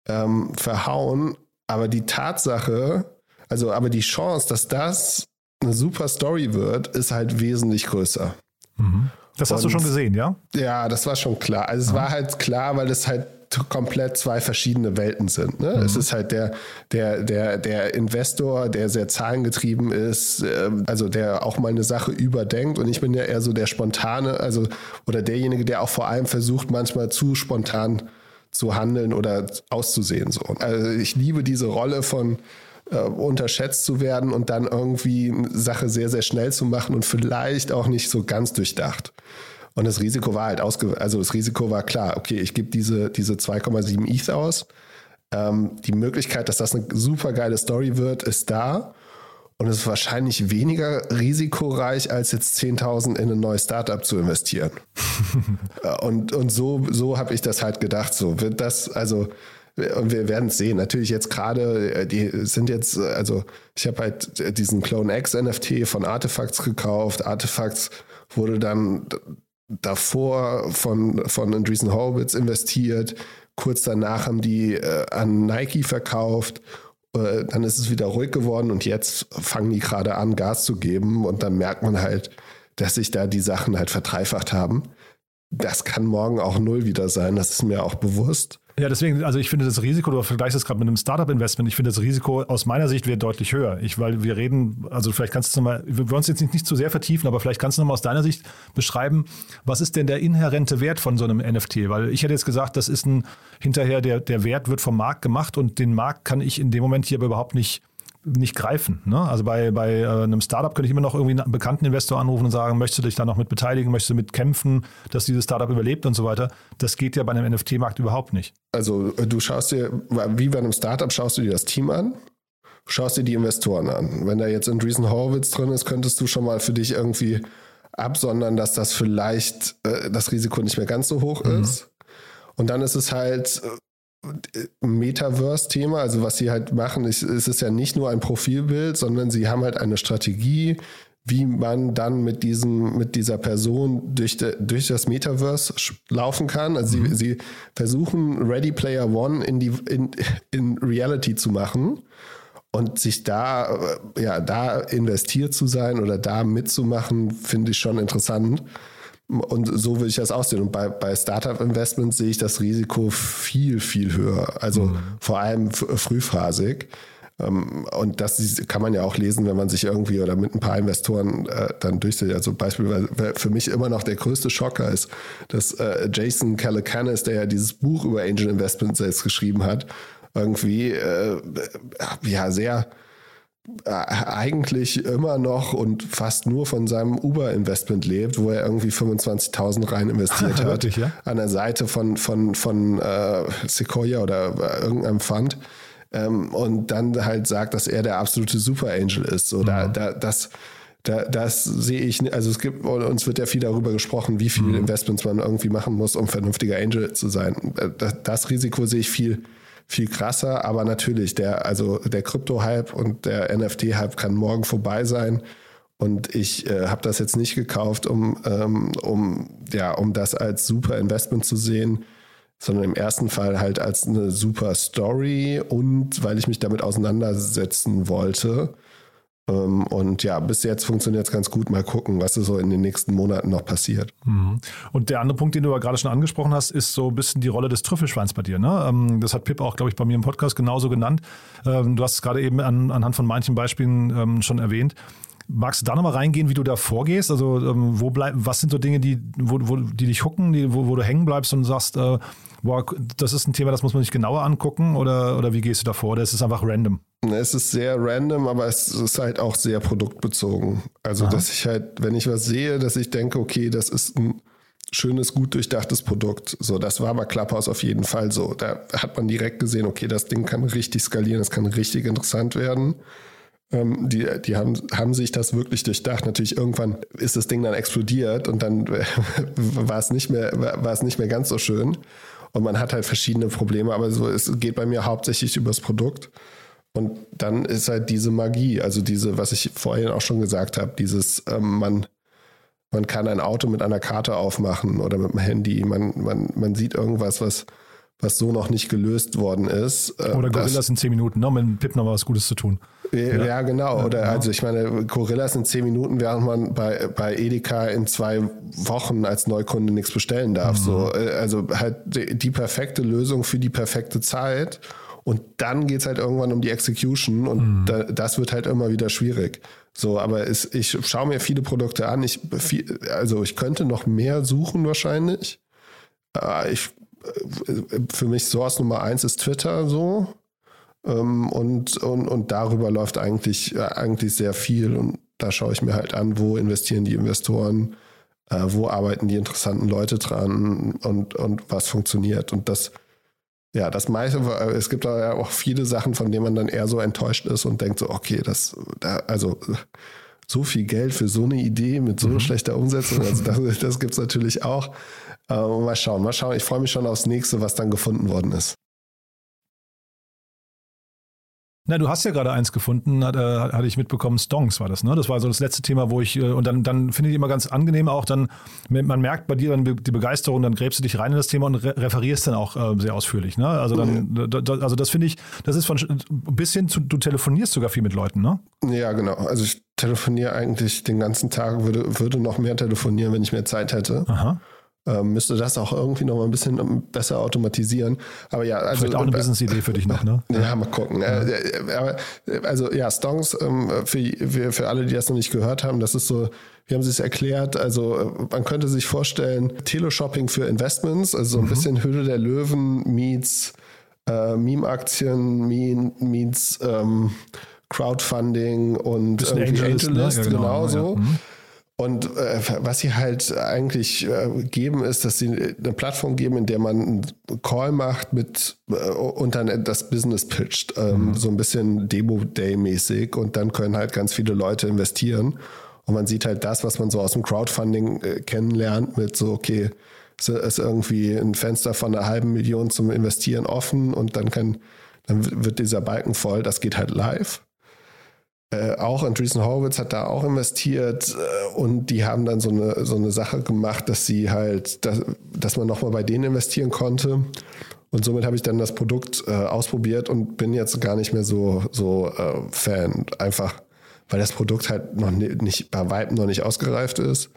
ähm, verhauen. Aber die Tatsache, also aber die Chance, dass das eine super Story wird, ist halt wesentlich größer. Mhm. Das hast Und- du schon gesehen, ja? Ja, das war schon klar. Also es war halt klar, weil es halt komplett zwei verschiedene Welten sind. Ne? Es ist halt der, der, der, der Investor, der sehr zahlengetrieben ist, ähm, also der auch mal eine Sache überdenkt. Und ich bin ja eher so der Spontane, also oder derjenige, der auch vor allem versucht, manchmal zu spontan zu handeln oder auszusehen. So. Also ich liebe diese Rolle von äh, unterschätzt zu werden und dann irgendwie eine Sache sehr, sehr schnell zu machen und vielleicht auch nicht so ganz durchdacht. Und das Risiko war halt ausge, also das Risiko war klar, okay, ich gebe diese, diese 2,7 ETH aus. Ähm, die Möglichkeit, dass das eine super geile Story wird, ist da. Und es ist wahrscheinlich weniger risikoreich, als jetzt 10.000 in ein neues Startup zu investieren. Äh, und, und so, so habe ich das halt gedacht. So wird das, also, und wir werden es sehen. Natürlich jetzt gerade, äh, die sind jetzt, äh, also ich habe halt äh, diesen Clone X NFT von Artefacts gekauft. Artefacts wurde dann davor von, von Andreessen Horowitz investiert. Kurz danach haben die äh, an Nike verkauft. Dann ist es wieder ruhig geworden und jetzt fangen die gerade an, Gas zu geben. Und dann merkt man halt, dass sich da die Sachen halt verdreifacht haben. Das kann morgen auch null wieder sein, das ist mir auch bewusst. Ja, deswegen, also ich finde das Risiko, du vergleichst das gerade mit einem Startup-Investment, ich finde das Risiko aus meiner Sicht wäre deutlich höher. Ich, weil wir reden, also vielleicht kannst du mal, wir wollen uns jetzt nicht, nicht zu sehr vertiefen, aber vielleicht kannst du nochmal aus deiner Sicht beschreiben, was ist denn der inhärente Wert von so einem NFT? Weil ich hätte jetzt gesagt, das ist ein, hinterher der, der Wert wird vom Markt gemacht und den Markt kann ich in dem Moment hier aber überhaupt nicht nicht greifen. Ne? Also bei, bei äh, einem Startup könnte ich immer noch irgendwie einen bekannten Investor anrufen und sagen, möchtest du dich da noch mit beteiligen, möchtest du mitkämpfen, dass dieses Startup überlebt und so weiter. Das geht ja bei einem NFT-Markt überhaupt nicht. Also äh, du schaust dir, wie bei einem Startup, schaust du dir das Team an, schaust dir die Investoren an. Wenn da jetzt Andreessen Horowitz drin ist, könntest du schon mal für dich irgendwie absondern, dass das vielleicht äh, das Risiko nicht mehr ganz so hoch ist. Und dann ist es halt äh, ein Metaverse-Thema, also was sie halt machen, ist, ist es ja nicht nur ein Profilbild, sondern sie haben halt eine Strategie, wie man dann mit diesem, mit dieser Person durch, de, durch das Metaverse laufen kann. Also sie, sie versuchen Ready Player One in die in, in Reality zu machen und sich da äh, ja da investiert zu sein oder da mitzumachen, finde ich schon interessant. Und so will ich das aussehen. Und bei, bei Startup-Investments sehe ich das Risiko viel, viel höher. Also vor allem frühphasig. Ähm, Und das kann man ja auch lesen, wenn man sich irgendwie oder mit ein paar Investoren äh, dann durchsetzt. Also beispielsweise für mich immer noch der größte Schocker ist, dass äh, Jason Calacanis, der ja dieses Buch über Angel Investment selbst geschrieben hat, irgendwie äh, ja sehr eigentlich immer noch und fast nur von seinem Uber-Investment lebt, wo er irgendwie 25.000 rein investiert hat. Wirklich, ja? An der Seite von, von, von äh, Sequoia oder äh, irgendeinem Fund. Ähm, und dann halt sagt, dass er der absolute Super Angel ist. So, da, da, das, da, das sehe ich, also es gibt, uns wird ja viel darüber gesprochen, wie viele Investments man irgendwie machen muss, um vernünftiger Angel zu sein. Äh, Das, das Risiko sehe ich viel, viel krasser, aber natürlich, der, also der Krypto-Hype und der NFT-Hype kann morgen vorbei sein. Und ich äh, habe das jetzt nicht gekauft, um, ähm, um, ja, um das als super Investment zu sehen, sondern im ersten Fall halt als eine super Story und weil ich mich damit auseinandersetzen wollte. Ähm, und ja, bis jetzt funktioniert es ganz gut. Mal gucken, was so in den nächsten Monaten noch passiert. Und der andere Punkt, den du aber gerade schon angesprochen hast, ist so ein bisschen die Rolle des Trüffelschweins bei dir. Ne? Ähm, Das hat Pip auch, glaube ich, bei mir im Podcast genauso genannt. Ähm, Du hast es gerade eben an, anhand von manchen Beispielen schon erwähnt. Magst du da nochmal reingehen, wie du da vorgehst? Also ähm, wo bleib, was sind so Dinge, die, wo, wo, die dich hucken, die, wo, wo du hängen bleibst und sagst, äh, boah, das ist ein Thema, das muss man sich genauer angucken oder, oder wie gehst du da vor? Oder ist es einfach random? Es ist sehr random, aber es ist halt auch sehr produktbezogen. Also, dass ich halt, wenn ich was sehe, dass ich denke, okay, das ist ein schönes, gut durchdachtes Produkt. So, das war bei Clubhouse auf jeden Fall so. Da hat man direkt gesehen, okay, das Ding kann richtig skalieren, das kann richtig interessant werden. Ähm, die die haben, haben sich das wirklich durchdacht. Natürlich irgendwann ist das Ding dann explodiert und dann war es nicht mehr, war es nicht mehr ganz so schön. Und man hat halt verschiedene Probleme, aber so, es geht bei mir hauptsächlich übers Produkt. Und dann ist halt diese Magie, also diese, was ich vorhin auch schon gesagt habe, dieses, ähm, man, man kann ein Auto mit einer Karte aufmachen oder mit dem Handy, man, man, man sieht irgendwas, was, was so noch nicht gelöst worden ist. Äh, oder Gorillas das, in zehn Minuten, ne? mit Pip noch was Gutes zu tun. Ja, ja genau. Oder ja, also ich meine, Gorillas in zehn Minuten, während man bei, bei Edeka in zwei Wochen als Neukunde nichts bestellen darf. Mhm. So, äh, also halt die, die perfekte Lösung für die perfekte Zeit. Und dann geht es halt irgendwann um die Execution und mhm. da, das wird halt immer wieder schwierig. So, aber es, ich schaue mir viele Produkte an. Ich, viel, also ich könnte noch mehr suchen wahrscheinlich. Äh, ich, äh, für mich Source Nummer eins ist Twitter so. Ähm, und, und, und darüber läuft eigentlich, äh, eigentlich sehr viel. Und da schaue ich mir halt an, wo investieren die Investoren, wo arbeiten die interessanten Leute dran und, und was funktioniert. Und das, ja, das meiste, es gibt ja auch viele Sachen, von denen man dann eher so enttäuscht ist und denkt so, okay, das, also so viel Geld für so eine Idee mit so mhm. schlechter Umsetzung, also das, das gibt es natürlich auch. Aber mal schauen, mal schauen. Ich freue mich schon aufs nächste, was dann gefunden worden ist. Na, du hast ja gerade eins gefunden, hat, äh, hatte ich mitbekommen, Stonks war das, ne? Das war so das letzte Thema, wo ich, äh, und dann, dann finde ich immer ganz angenehm auch, dann, man merkt bei dir dann die Begeisterung, dann gräbst du dich rein in das Thema und re referierst dann auch äh, sehr ausführlich, ne? Also dann, da, also das finde ich, das ist von bis hin zu, du telefonierst sogar viel mit Leuten, ne? Ja, genau. Also ich telefoniere eigentlich den ganzen Tag, würde, würde noch mehr telefonieren, wenn ich mehr Zeit hätte. Aha ähm, müsste das auch irgendwie noch mal ein bisschen ähm, besser automatisieren. Aber ja, also Vielleicht auch eine äh, Business-Idee für dich noch, ne? Ja, mal gucken. Ja. Äh, aber, also ja, Stongs ähm, für, für, alle, die das noch nicht gehört haben, das ist so, wie haben Sie es erklärt? Also äh, man könnte sich vorstellen, Teleshopping für Investments, also so ein mhm. bisschen Hülle der Löwen meets äh, Meme-Aktien, meets ähm, Crowdfunding und Angelist, Angelist ne? ja, genau, genau so. Ja. Mhm. Und äh, was sie halt eigentlich äh, geben, ist, dass sie eine Plattform geben, in der man einen Call macht mit äh, und dann das Business pitcht. Ähm, mhm. So ein bisschen Demo-Day-mäßig. Und dann können halt ganz viele Leute investieren. Und man sieht halt das, was man so aus dem Crowdfunding äh, kennenlernt, mit so, okay, es ist irgendwie ein Fenster von einer halben Million zum Investieren offen und dann kann, dann wird dieser Balken voll, das geht halt live. Äh, auch Andreessen Horowitz hat da auch investiert äh, und die haben dann so eine, so eine Sache gemacht, dass sie halt, dass, dass man nochmal bei denen investieren konnte. Und somit habe ich dann das Produkt äh, ausprobiert und bin jetzt gar nicht mehr so, so äh, Fan. Einfach, weil das Produkt halt noch nicht, bei Weitem noch nicht ausgereift ist.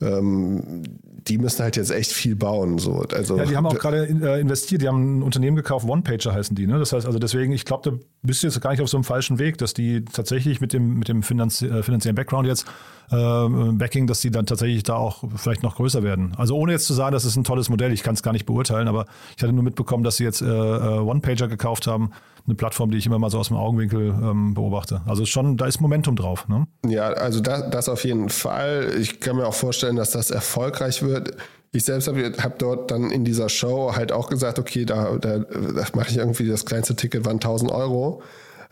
Ähm, die müssen halt jetzt echt viel bauen. So. Also, ja, die haben auch gerade äh, investiert, die haben ein Unternehmen gekauft, One-Pager heißen die. Ne? Das heißt also deswegen, ich glaube, bist du jetzt gar nicht auf so einem falschen Weg, dass die tatsächlich mit dem, mit dem Finanz äh, finanziellen Background jetzt äh, Backing, dass die dann tatsächlich da auch vielleicht noch größer werden. Also ohne jetzt zu sagen, das ist ein tolles Modell, ich kann es gar nicht beurteilen, aber ich hatte nur mitbekommen, dass sie jetzt äh, äh, One-Pager gekauft haben, eine Plattform, die ich immer mal so aus dem Augenwinkel ähm, beobachte. Also schon, da ist Momentum drauf. Ne? Ja, also das, das auf jeden Fall. Ich kann mir auch vorstellen, dass das erfolgreich wird. Ich selbst habe hab dort dann in dieser Show halt auch gesagt, okay, da, da, da mache ich irgendwie das kleinste Ticket waren 1000 Euro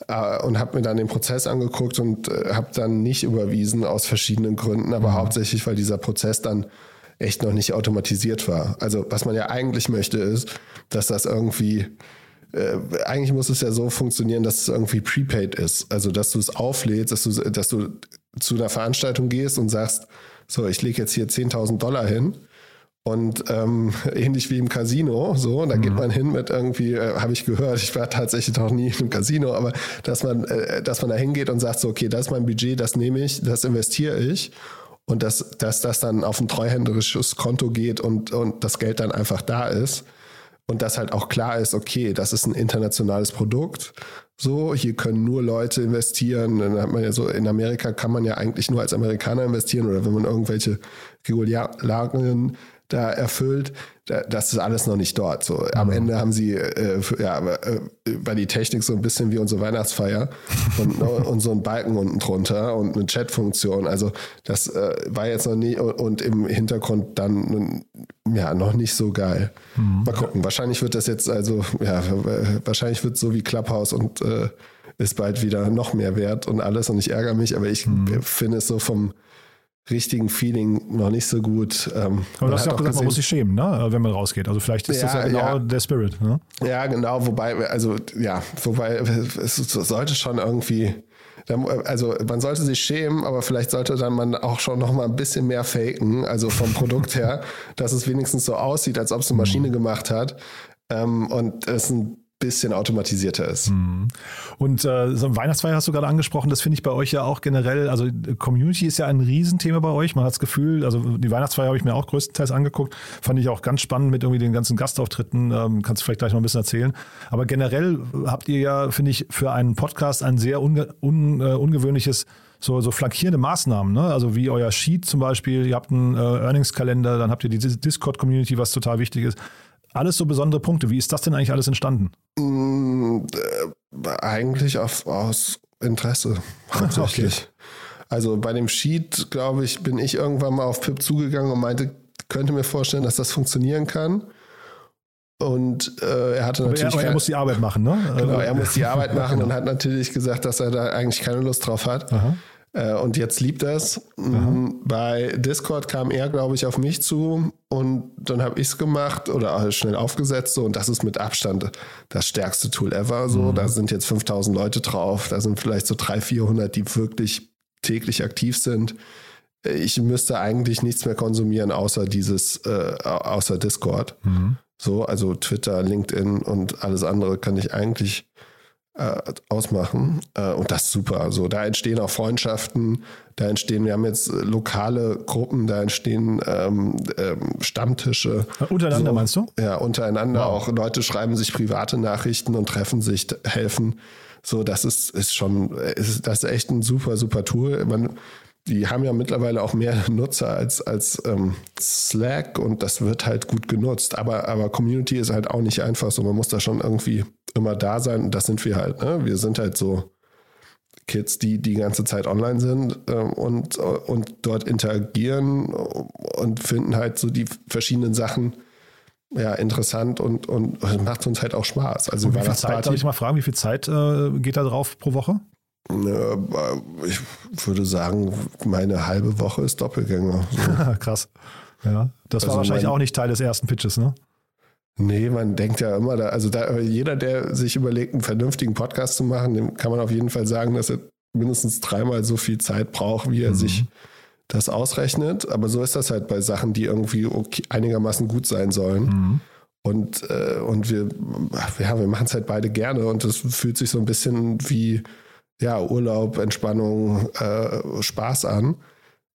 äh, und habe mir dann den Prozess angeguckt und äh, habe dann nicht überwiesen aus verschiedenen Gründen, aber mhm. hauptsächlich, weil dieser Prozess dann echt noch nicht automatisiert war. Also was man ja eigentlich möchte ist, dass das irgendwie äh, eigentlich muss es ja so funktionieren, dass es irgendwie prepaid ist. Also dass du es auflädst, dass du, dass du zu einer Veranstaltung gehst und sagst, so, ich lege jetzt hier 10.000 Dollar hin und ähm, ähnlich wie im Casino, so, da mhm. geht man hin mit irgendwie, äh, habe ich gehört, ich war tatsächlich noch nie im Casino, aber dass man, äh, dass man da hingeht und sagt, so, okay, das ist mein Budget, das nehme ich, das investiere ich. Und dass, dass das dann auf ein treuhänderisches Konto geht und, und das Geld dann einfach da ist. Und dass halt auch klar ist, okay, das ist ein internationales Produkt. So, hier können nur Leute investieren. Dann hat man ja so, in Amerika kann man ja eigentlich nur als Amerikaner investieren oder wenn man irgendwelche Regularien da erfüllt, da, das ist alles noch nicht dort. So am mhm. Ende haben sie äh, ja äh, war die Technik so ein bisschen wie unsere Weihnachtsfeier und, und so ein Balken unten drunter und eine Chatfunktion. Also das äh, war jetzt noch nie und, und, im Hintergrund dann ja noch nicht so geil. Mhm. Mal gucken. Wahrscheinlich wird das jetzt also ja wahrscheinlich wird es so wie Clubhouse und äh, ist bald wieder noch mehr wert und alles und ich ärgere mich, aber ich Mhm. finde es so vom richtigen Feeling noch nicht so gut. Ähm, Aber du man hast ja auch gesagt, man gesehen- muss sich schämen, ne? wenn man rausgeht. Also vielleicht ist das Ja, ja genau ja. der Spirit. Ne? Ja, genau, wobei, also ja, wobei es sollte schon irgendwie, also man sollte sich schämen, aber vielleicht sollte dann man auch schon noch mal ein bisschen mehr faken, also vom Produkt her, dass es wenigstens so aussieht, als ob es eine Maschine gemacht hat ähm, und es ein bisschen automatisierter ist. Und äh, so ein Weihnachtsfeier hast du gerade angesprochen, das finde ich bei euch ja auch generell, also Community ist ja ein Riesenthema bei euch. Man hat das Gefühl, also die Weihnachtsfeier habe ich mir auch größtenteils angeguckt, fand ich auch ganz spannend mit irgendwie den ganzen Gastauftritten, ähm, kannst du vielleicht gleich noch ein bisschen erzählen. Aber generell habt ihr ja, finde ich, für einen Podcast ein sehr unge un, äh, ungewöhnliches so, so flankierende Maßnahmen, ne? also wie euer Sheet zum Beispiel, ihr habt einen äh, Earnings-Kalender, dann habt ihr die Dis- Discord-Community, was total wichtig ist. Alles so besondere Punkte. Wie ist das denn eigentlich alles entstanden? Mm, äh, eigentlich auf, aus Interesse hauptsächlich. Also bei dem Sheet, glaube ich, bin ich irgendwann mal auf Pip zugegangen und meinte, könnte mir vorstellen, dass das funktionieren kann. Und äh, er hatte Aber natürlich er, er muss die Arbeit machen, ne? Genau, er muss die Arbeit machen genau. und hat natürlich gesagt, dass er da eigentlich keine Lust drauf hat. Aha. Äh, und jetzt liebt das. Mhm. Bei Discord kam er, glaube ich, auf mich zu und dann habe ich es gemacht oder schnell aufgesetzt. So, und das ist mit Abstand das stärkste Tool ever. So, da sind jetzt 5000 Leute drauf. Da sind vielleicht so 300, 400, die wirklich täglich aktiv sind. Ich müsste eigentlich nichts mehr konsumieren, außer dieses, äh, außer Discord. So, also Twitter, LinkedIn und alles andere kann ich eigentlich äh, ausmachen. Äh, und das ist super. Also da entstehen auch Freundschaften, da entstehen, wir haben jetzt äh, lokale Gruppen, da entstehen ähm, ähm, Stammtische. Untereinander So, meinst du? Ja, untereinander auch. Leute schreiben sich private Nachrichten und treffen sich, helfen. So, das ist, ist schon, ist, das ist echt ein super, super Tool. Man, die haben ja mittlerweile auch mehr Nutzer als, als ähm, Slack und das wird halt gut genutzt. Aber, aber Community ist halt auch nicht einfach so. Man muss da schon irgendwie immer da sein und das sind wir halt. Ne? Wir sind halt so Kids, die die ganze Zeit online sind ähm, und, und dort interagieren und finden halt so die verschiedenen Sachen ja, interessant und, und macht uns halt auch Spaß. Also Wie viel Zeit, Weihnachtsparty, darf ich mal fragen, wie viel Zeit äh, geht da drauf pro Woche? Äh, ich würde sagen, meine halbe Woche ist Doppelgänger. So. Krass. Ja, das war Also wahrscheinlich mein- auch nicht Teil des ersten Pitches, ne? Nee, man denkt ja immer, da, also da, jeder, der sich überlegt, einen vernünftigen Podcast zu machen, dem kann man auf jeden Fall sagen, dass er mindestens dreimal so viel Zeit braucht, wie er sich das ausrechnet. Aber so ist das halt bei Sachen, die irgendwie okay, einigermaßen gut sein sollen. Und, äh, und wir, ja, wir machen es halt beide gerne und es fühlt sich so ein bisschen wie ja, Urlaub, Entspannung, äh, Spaß an.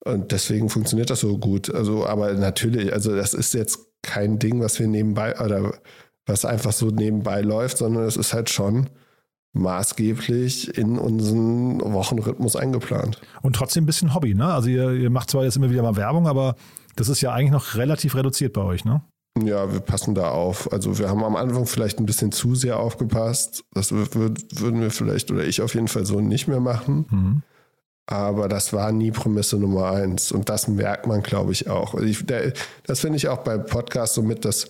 Und deswegen funktioniert das so gut. Also, aber natürlich, also das ist jetzt kein Ding, was wir nebenbei oder was einfach so nebenbei läuft, sondern es ist halt schon maßgeblich in unseren Wochenrhythmus eingeplant. Und trotzdem ein bisschen Hobby, ne? Also ihr, ihr macht zwar jetzt immer wieder mal Werbung, aber das ist ja eigentlich noch relativ reduziert bei euch, ne? Ja, wir passen da auf. Also wir haben am Anfang vielleicht ein bisschen zu sehr aufgepasst. Das würd, würden wir vielleicht oder ich auf jeden Fall so nicht mehr machen. Aber das war nie Prämisse Nummer eins. Und das merkt man, glaube ich, auch. Ich, der, das finde ich auch bei Podcasts so mit das,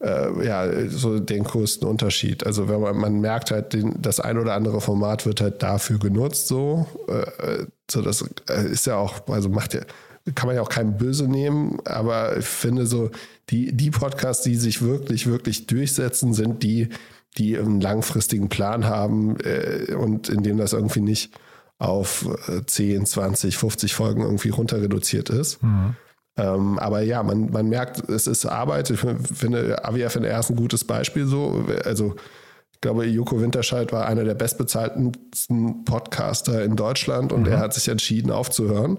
äh, ja, so den größten Unterschied. Also wenn man, man merkt halt, den, das ein oder andere Format wird halt dafür genutzt, so. Äh, so das äh, ist ja auch, also macht ja, kann man ja auch kein Böse nehmen, aber ich finde so, die, die Podcasts, die sich wirklich, wirklich durchsetzen, sind die, die einen langfristigen Plan haben äh, und in dem das irgendwie nicht auf äh, 10, 20, 50 Folgen irgendwie runter reduziert ist. Ähm, aber ja, man, man merkt, es ist Arbeit. Ich finde, AWF NR ist ein gutes Beispiel so. Also ich glaube, Joko Winterscheid war einer der bestbezahltesten Podcaster in Deutschland und er hat sich entschieden aufzuhören.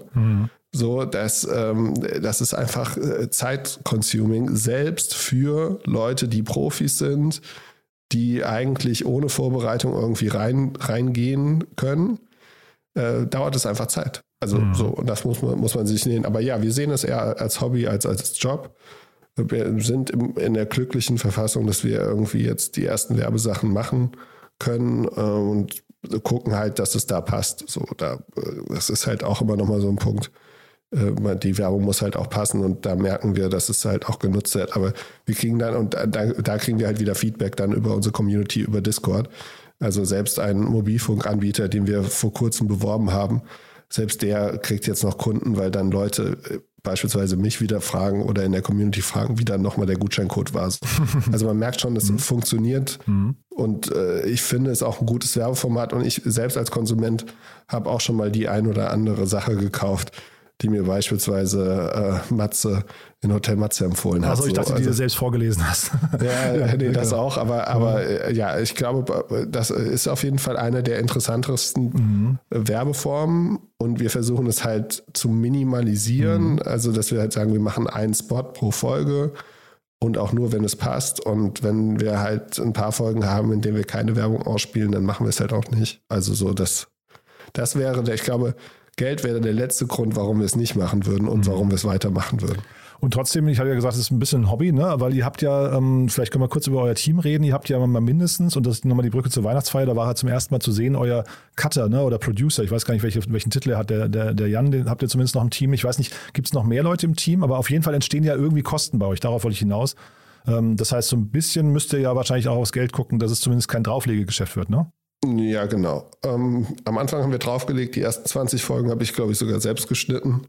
So, das, ähm, das ist einfach äh, Zeit-consuming, selbst für Leute, die Profis sind, die eigentlich ohne Vorbereitung irgendwie rein, reingehen können, äh, dauert es einfach Zeit. Also so, und das muss man, muss man sich nehmen. Aber ja, wir sehen es eher als Hobby als als Job. Wir sind im, in der glücklichen Verfassung, dass wir irgendwie jetzt die ersten Werbesachen machen können äh, und gucken halt, dass es da passt. So, da, äh, das ist halt auch immer nochmal so ein Punkt. Äh, die Werbung muss halt auch passen und da merken wir, dass es halt auch genutzt wird. Aber wir kriegen dann, und da, da kriegen wir halt wieder Feedback dann über unsere Community, über Discord. Also selbst ein Mobilfunkanbieter, den wir vor kurzem beworben haben, selbst der kriegt jetzt noch Kunden, weil dann Leute äh, beispielsweise mich wieder fragen oder in der Community fragen, wie dann nochmal der Gutscheincode war. Also man merkt schon, es mhm. funktioniert mhm. und äh, ich finde es auch ein gutes Werbeformat und ich selbst als Konsument habe auch schon mal die ein oder andere Sache gekauft, die mir beispielsweise äh, Matze in Hotel Matze empfohlen hat. Also ich dachte, so. die du also selbst vorgelesen hast. Ja, nee, das genau. auch, aber, aber äh, ja, ich glaube, das ist auf jeden Fall eine der interessantesten mhm. Werbeformen und wir versuchen es halt zu minimalisieren, mhm. also dass wir halt sagen, wir machen einen Spot pro Folge und auch nur, wenn es passt. Und wenn wir halt ein paar Folgen haben, in denen wir keine Werbung ausspielen, dann machen wir es halt auch nicht. Also so, das, das wäre, ich glaube, Geld wäre der letzte Grund, warum wir es nicht machen würden und mhm. warum wir es weitermachen würden. Und trotzdem, ich hatte ja gesagt, es ist ein bisschen ein Hobby, ne? weil ihr habt ja, ähm, vielleicht können wir kurz über euer Team reden, ihr habt ja mal mindestens, und das ist nochmal die Brücke zur Weihnachtsfeier, da war halt zum ersten Mal zu sehen, euer Cutter ne? oder Producer, ich weiß gar nicht, welche, welchen Titel er hat, der, der, der Jan, den habt ihr zumindest noch im Team, ich weiß nicht, gibt es noch mehr Leute im Team, aber auf jeden Fall entstehen ja irgendwie Kosten bei euch, darauf wollte ich hinaus. Ähm, das heißt, so ein bisschen müsst ihr ja wahrscheinlich auch aufs Geld gucken, dass es zumindest kein Drauflegegeschäft wird, ne? Ja, genau. Ähm, am Anfang haben wir draufgelegt, die ersten 20 Folgen habe ich, glaube ich, sogar selbst geschnitten.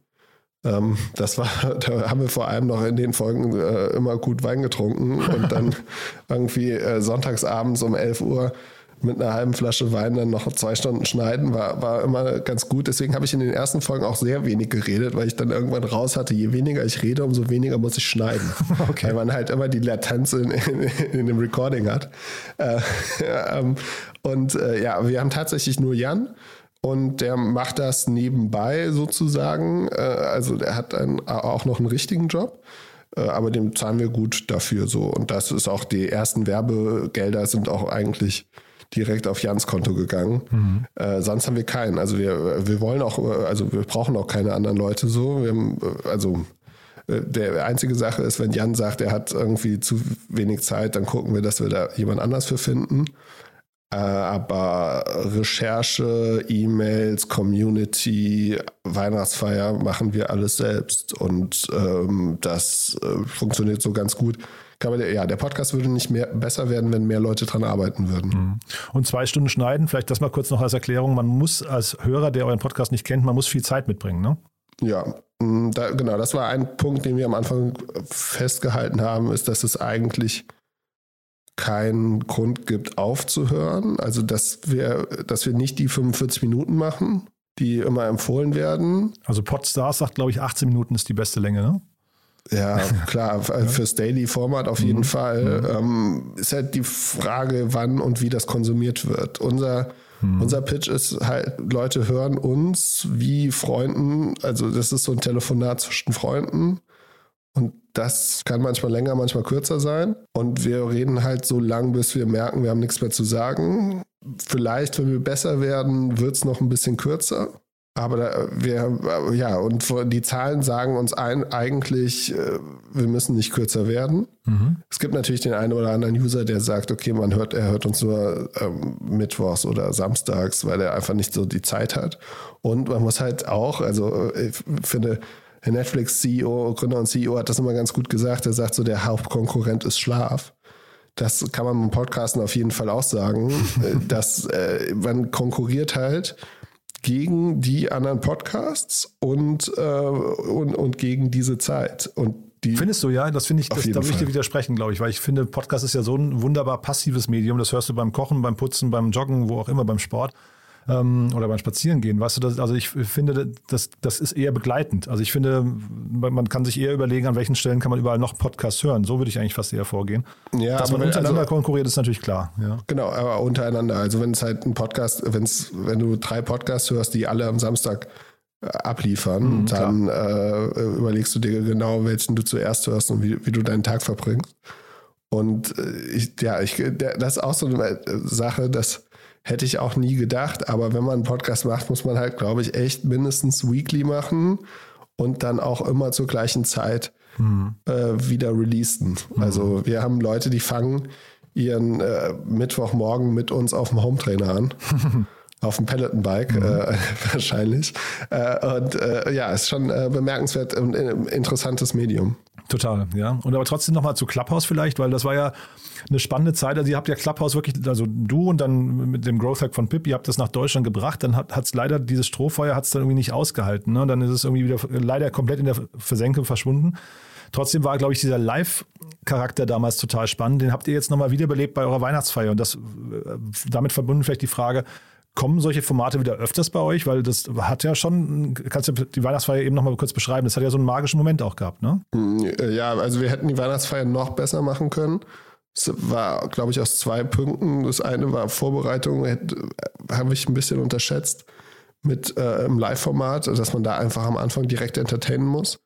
Ähm, das war, da haben wir vor allem noch in den Folgen äh, immer gut Wein getrunken und dann irgendwie äh, sonntagsabends um 11 Uhr mit einer halben Flasche Wein dann noch zwei Stunden schneiden, war, war immer ganz gut. Deswegen habe ich in den ersten Folgen auch sehr wenig geredet, weil ich dann irgendwann raus hatte, je weniger ich rede, umso weniger muss ich schneiden. Okay. Weil man halt immer die Latenz in, in, in dem Recording hat. Äh, ähm, und äh, ja, wir haben tatsächlich nur Jan. Und der macht das nebenbei sozusagen. Äh, also der hat einen, auch noch einen richtigen Job äh, aber dem zahlen wir gut dafür so. Und das ist auch die ersten Werbegelder sind auch eigentlich direkt auf Jans Konto gegangen. Mhm. Äh, sonst haben wir keinen. Also wir, wir wollen auch, also wir brauchen auch keine anderen Leute so. Wir haben, also äh, der einzige Sache ist, wenn Jan sagt, er hat irgendwie zu wenig Zeit, dann gucken wir, dass wir da jemand anders für finden. Äh, aber Recherche, E-Mails, Community, Weihnachtsfeier machen wir alles selbst und ähm, das äh, funktioniert so ganz gut kann man, ja, der Podcast würde nicht mehr besser werden, wenn mehr Leute dran arbeiten würden. Mhm. Und zwei Stunden schneiden, vielleicht das mal kurz noch als Erklärung. Man muss als Hörer, der euren Podcast nicht kennt, man muss viel Zeit mitbringen, ne? Ja, mm, da, genau, das war ein Punkt, den wir am Anfang festgehalten haben, ist, dass es eigentlich keinen Grund gibt, aufzuhören. Also, dass wir, dass wir nicht die 45 Minuten machen, die immer empfohlen werden. Also Podstars sagt, glaube ich, 18 Minuten ist die beste Länge, ne? Ja, klar, fürs Daily-Format auf jeden mhm. Fall. Mhm. Ähm, ist halt die Frage, wann und wie das konsumiert wird. Unser, mhm. unser Pitch ist halt, Leute hören uns wie Freunden, also das ist so ein Telefonat zwischen Freunden. Und das kann manchmal länger, manchmal kürzer sein. Und wir reden halt so lang, bis wir merken, wir haben nichts mehr zu sagen. Vielleicht, wenn wir besser werden, wird es noch ein bisschen kürzer. Aber da, wir, ja, und die Zahlen sagen uns ein, eigentlich, äh, wir müssen nicht kürzer werden. Mhm. Es gibt natürlich den einen oder anderen User, der sagt, okay, man hört, er hört uns nur ähm, mittwochs oder samstags, weil er einfach nicht so die Zeit hat. Und man muss halt auch, also ich finde, der Netflix-CEO, Gründer und CEO hat das immer ganz gut gesagt. Er sagt so, der Hauptkonkurrent ist Schlaf. Das kann man im Podcasten auf jeden Fall auch sagen, äh, dass äh, man konkurriert halt gegen die anderen Podcasts und, äh, und, und gegen diese Zeit. Und die Findest du, ja? Das finde ich, das, da würde ich dir widersprechen, glaube ich, weil ich finde, Podcast ist ja so ein wunderbar passives Medium. Das hörst du beim Kochen, beim Putzen, beim Joggen, wo auch immer, beim Sport ähm, oder beim Spazierengehen. Weißt du, das, also ich finde, das, das ist eher begleitend. Also ich finde, man kann sich eher überlegen, an welchen Stellen kann man überall noch Podcasts hören. So würde ich eigentlich fast eher vorgehen. Ja, Dass man untereinander also, konkurriert, ist natürlich klar. Ja. Genau, aber untereinander. Also wenn es halt ein Podcast, wenn's, wenn du drei Podcasts hörst, die alle am Samstag äh, abliefern, mhm, dann äh, überlegst du dir genau, welchen du zuerst hörst und wie, wie du deinen Tag verbringst. Und äh, ich, ja, ich, das ist auch so eine Sache, dass Hätte ich auch nie gedacht, aber wenn man einen Podcast macht, muss man halt, glaube ich, echt mindestens weekly machen und dann auch immer zur gleichen Zeit mhm. äh, wieder releasen. Mhm. Also wir haben Leute, die fangen ihren äh, Mittwochmorgen mit uns auf dem Hometrainer an. auf dem Peloton-Bike mhm. äh, wahrscheinlich. Äh, und äh, ja, ist schon äh, bemerkenswert und interessantes Medium. Total, ja. Und aber trotzdem nochmal zu Clubhouse vielleicht, weil das war ja eine spannende Zeit. Also ihr habt ja Clubhouse wirklich, also du und dann mit dem Growth Hack von Pip, ihr habt das nach Deutschland gebracht, dann hat es leider, dieses Strohfeuer hat es dann irgendwie nicht ausgehalten. Ne? Dann ist es irgendwie wieder leider komplett in der Versenkung verschwunden. Trotzdem war, glaube ich, dieser Live-Charakter damals total spannend. Den habt ihr jetzt nochmal wiederbelebt bei eurer Weihnachtsfeier. Und das äh, damit verbunden vielleicht die Frage, Kommen solche Formate wieder öfters bei euch? Weil das hat ja schon, kannst du die Weihnachtsfeier eben nochmal kurz beschreiben, das hat ja so einen magischen Moment auch gehabt, ne? Ja, also wir hätten die Weihnachtsfeier noch besser machen können. Es war, glaube ich, aus zwei Punkten. Das eine war Vorbereitung, habe ich ein bisschen unterschätzt mit äh, im Live-Format, dass man da einfach am Anfang direkt entertainen muss.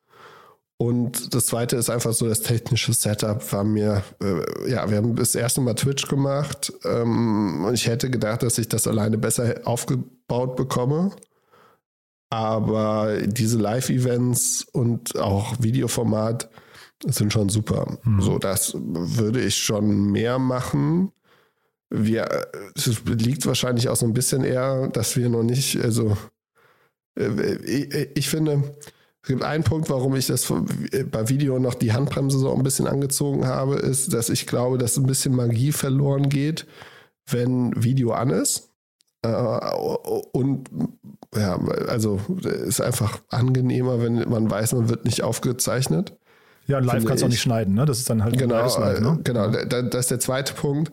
Und das zweite ist einfach so, das technische Setup war mir, äh, ja, wir haben das erste Mal Twitch gemacht. Ähm, und ich hätte gedacht, dass ich das alleine besser aufgebaut bekomme. Aber diese Live-Events und auch Videoformat sind schon super. Mhm. So, das würde ich schon mehr machen. Wir, es liegt wahrscheinlich auch so ein bisschen eher, dass wir noch nicht, also äh, ich, ich finde, es gibt einen Punkt, warum ich das bei Video noch die Handbremse so ein bisschen angezogen habe, ist, dass ich glaube, dass ein bisschen Magie verloren geht, wenn Video an ist. Äh, und ja, also ist einfach angenehmer, wenn man weiß, man wird nicht aufgezeichnet. Ja, und live kannst du auch nicht schneiden, ne? Das ist dann halt genau, live, ne? Äh, genau. Das ist der zweite Punkt.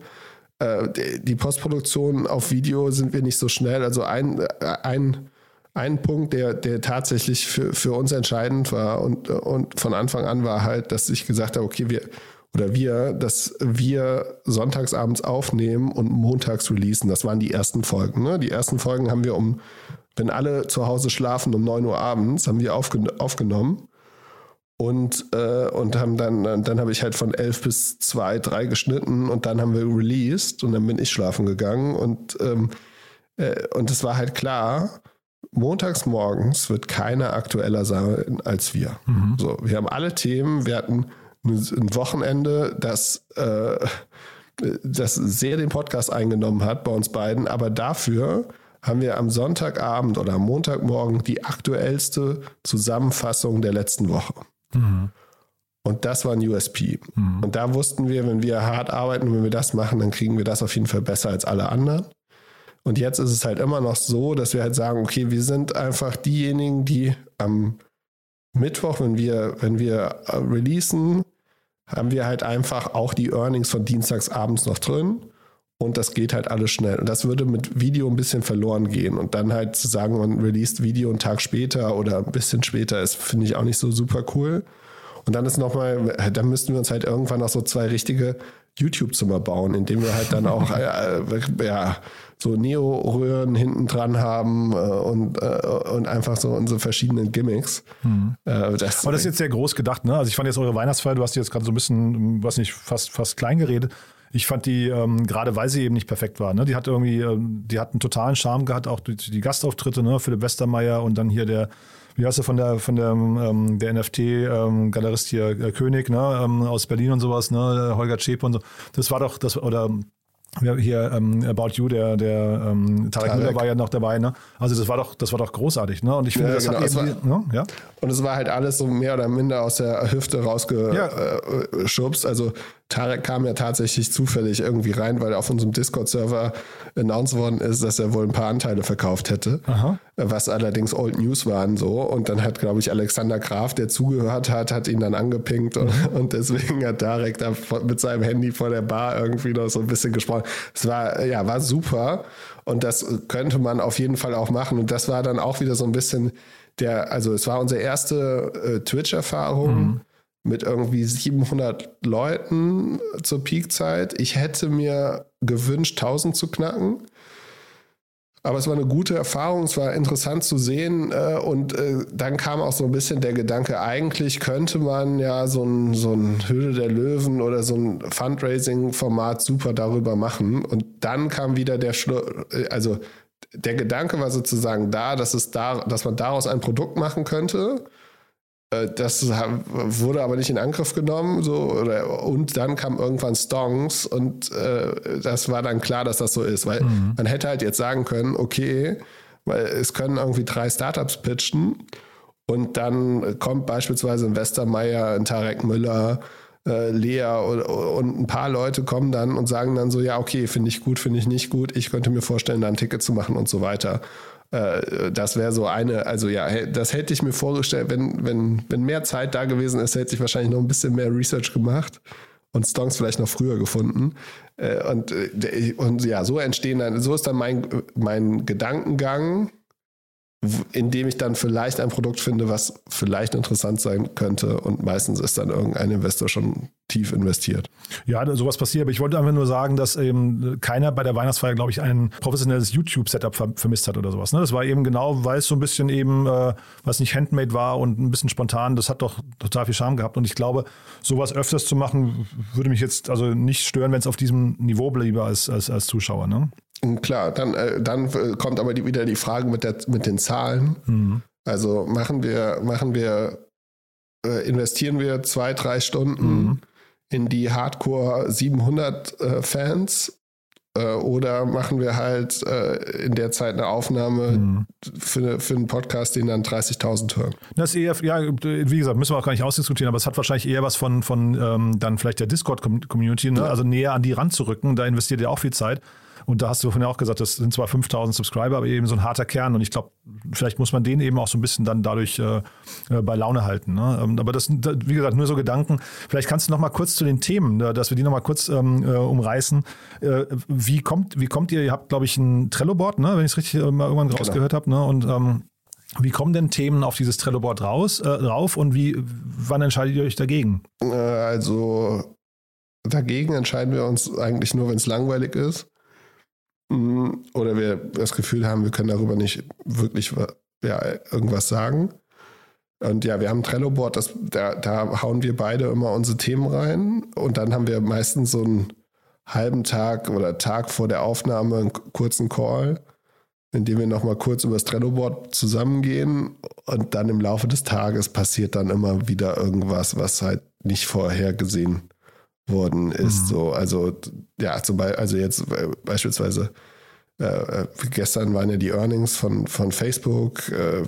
Äh, die Postproduktion auf Video sind wir nicht so schnell. Also ein, ein ein Punkt, der, der tatsächlich für, für uns entscheidend war und, und von Anfang an war halt, dass ich gesagt habe, okay, wir oder wir, dass wir sonntagsabends aufnehmen und montags releasen. Das waren die ersten Folgen. Ne? Die ersten Folgen haben wir um, wenn alle zu Hause schlafen, um 9 Uhr abends, haben wir aufgen aufgenommen. Und, äh, und haben dann, dann habe ich halt von 11 bis 2, 3 geschnitten und dann haben wir released und dann bin ich schlafen gegangen und, ähm, äh, und es war halt klar, montags morgens wird keiner aktueller sein als wir. Mhm. So, wir haben alle Themen, wir hatten ein Wochenende, das, äh, das sehr den Podcast eingenommen hat bei uns beiden, aber dafür haben wir am Sonntagabend oder am Montagmorgen die aktuellste Zusammenfassung der letzten Woche. Mhm. Und das war ein USP. Mhm. Und da wussten wir, wenn wir hart arbeiten und wenn wir das machen, dann kriegen wir das auf jeden Fall besser als alle anderen. Und jetzt ist es halt immer noch so, dass wir halt sagen, okay, wir sind einfach diejenigen, die am Mittwoch, wenn wir, wenn wir äh, releasen, haben wir halt einfach auch die Earnings von Dienstags abends noch drin. Und das geht halt alles schnell. Und das würde mit Video ein bisschen verloren gehen. Und dann halt zu sagen, man released Video einen Tag später oder ein bisschen später, ist, finde ich auch nicht so super cool. Und dann ist nochmal, dann müssten wir uns halt irgendwann noch so zwei richtige YouTube-Zimmer bauen, indem wir halt dann auch äh, ja, so Neo-Röhren hinten dran haben äh, und, äh, und einfach so unsere verschiedenen Gimmicks. Äh, das, Aber das ist jetzt sehr groß gedacht, ne? Also ich fand jetzt eure Weihnachtsfeier, du hast jetzt gerade so ein bisschen, was nicht, fast, fast klein geredet. Ich fand die, ähm, gerade weil sie eben nicht perfekt war, ne? die hat irgendwie, ähm, die hat einen totalen Charme gehabt, auch die, die Gastauftritte, ne? Philipp Westermeier und dann hier der wie heißt er von der von der, ähm, der NFT-Galerist ähm, hier, äh, König, ne, ähm, aus Berlin und sowas, ne, Holger Zschäpe und so. Das war doch, das, oder hier ähm, About You, der, der ähm, Tarek, Tarek Müller war ja noch dabei, ne? Also das war doch, das war doch großartig, ne? Und ich finde, ja, das genau. hat irgendwie, war, ne? ja. Und es war halt alles so mehr oder minder aus der Hüfte rausgeschubst. Ja. Also Tarek kam ja tatsächlich zufällig irgendwie rein, weil auf unserem Discord-Server announced worden ist, dass er wohl ein paar Anteile verkauft hätte, Aha. was allerdings Old News waren so. Und dann hat, glaube ich, Alexander Graf, der zugehört hat, hat ihn dann angepinkt und, mhm. und deswegen hat Tarek da mit seinem Handy vor der Bar irgendwie noch so ein bisschen gesprochen. Es war, ja, war super und das könnte man auf jeden Fall auch machen. Und das war dann auch wieder so ein bisschen der, also es war unsere erste äh, Twitch-Erfahrung. Mhm mit irgendwie 700 Leuten zur Peakzeit. Ich hätte mir gewünscht, 1000 zu knacken. Aber es war eine gute Erfahrung, es war interessant zu sehen. Äh, und äh, dann kam auch so ein bisschen der Gedanke, eigentlich könnte man ja so ein, so ein Höhle der Löwen oder so ein Fundraising-Format super darüber machen. Und dann kam wieder der Schluss, äh, also der Gedanke war sozusagen da, dass es da, dass man daraus ein Produkt machen könnte. Äh, das wurde aber nicht in Angriff genommen. So, oder, und dann kam irgendwann Stongs und äh, das war dann klar, dass das so ist. Weil mhm. man hätte halt jetzt sagen können, okay, weil es können irgendwie drei Startups pitchen Und dann kommt beispielsweise ein Westermeier, ein Tarek Müller, äh, Lea und, und, ein paar Leute kommen dann und sagen dann so, ja, okay, finde ich gut, finde ich nicht gut, ich könnte mir vorstellen, da ein Ticket zu machen und so weiter. Äh, das wäre so eine, also ja, das hätte ich mir vorgestellt, wenn, wenn, wenn mehr Zeit da gewesen ist, hätte ich wahrscheinlich noch ein bisschen mehr Research gemacht und Stonks vielleicht noch früher gefunden. Äh, und, äh, und ja, so entstehen dann, so ist dann mein, mein Gedankengang indem ich dann vielleicht ein Produkt finde, was vielleicht interessant sein könnte und meistens ist dann irgendein Investor schon tief investiert. Ja, sowas passiert, aber ich wollte einfach nur sagen, dass eben keiner bei der Weihnachtsfeier, glaube ich, ein professionelles YouTube-Setup ver vermisst hat oder sowas. Ne? Das war eben genau, weil es so ein bisschen eben, äh, was nicht handmade war und ein bisschen spontan, das hat doch total viel Charme gehabt und ich glaube, sowas öfters zu machen, würde mich jetzt also nicht stören, wenn es auf diesem Niveau bliebe als, als, als Zuschauer. Ne? Klar, dann, äh, dann äh, kommt aber die, wieder die Frage mit, der, mit den Zahlen. Mhm. Also machen wir, machen wir, äh, investieren wir zwei, drei Stunden mhm. in die Hardcore 700 äh, Fans oder machen wir halt in der Zeit eine Aufnahme mhm. für, für einen Podcast, den dann 30.000 hören? Das ist eher, ja, wie gesagt, müssen wir auch gar nicht ausdiskutieren, aber es hat wahrscheinlich eher was von, von ähm, dann vielleicht der Discord-Community, ne? ja. also näher an die ranzurücken. Da investiert ihr auch viel Zeit. Und da hast du vorhin auch gesagt, das sind zwar 5000 Subscriber, aber eben so ein harter Kern. Und ich glaube, vielleicht muss man den eben auch so ein bisschen dann dadurch äh, äh bei Laune halten. Ne? Ähm, aber das sind, wie gesagt, nur so Gedanken. Vielleicht kannst du noch mal kurz zu den Themen, dass wir die noch mal kurz ähm, äh, umreißen. Äh, wie, kommt, wie kommt ihr? Ihr habt, glaube ich, ein Trello-Board, ne? wenn ich es richtig äh, mal irgendwann genau. rausgehört habe. Ne? Und ähm, wie kommen denn Themen auf dieses Trello-Board raus, äh, rauf und wie, wann entscheidet ihr euch dagegen? Also dagegen entscheiden wir uns eigentlich nur, wenn es langweilig ist. Mhm. oder wir das Gefühl haben, wir können darüber nicht wirklich ja, irgendwas sagen. Und ja, wir haben ein Trello-Board, da, da hauen wir beide immer unsere Themen rein und dann haben wir meistens so einen halben Tag oder Tag vor der Aufnahme einen kurzen Call, in dem wir nochmal kurz über das Trello-Board zusammengehen und dann im Laufe des Tages passiert dann immer wieder irgendwas, was halt nicht vorhergesehen worden ist. Mhm. So, also ja, zum Beispiel, also jetzt äh, beispielsweise äh, äh, gestern waren ja die Earnings von, von Facebook, äh,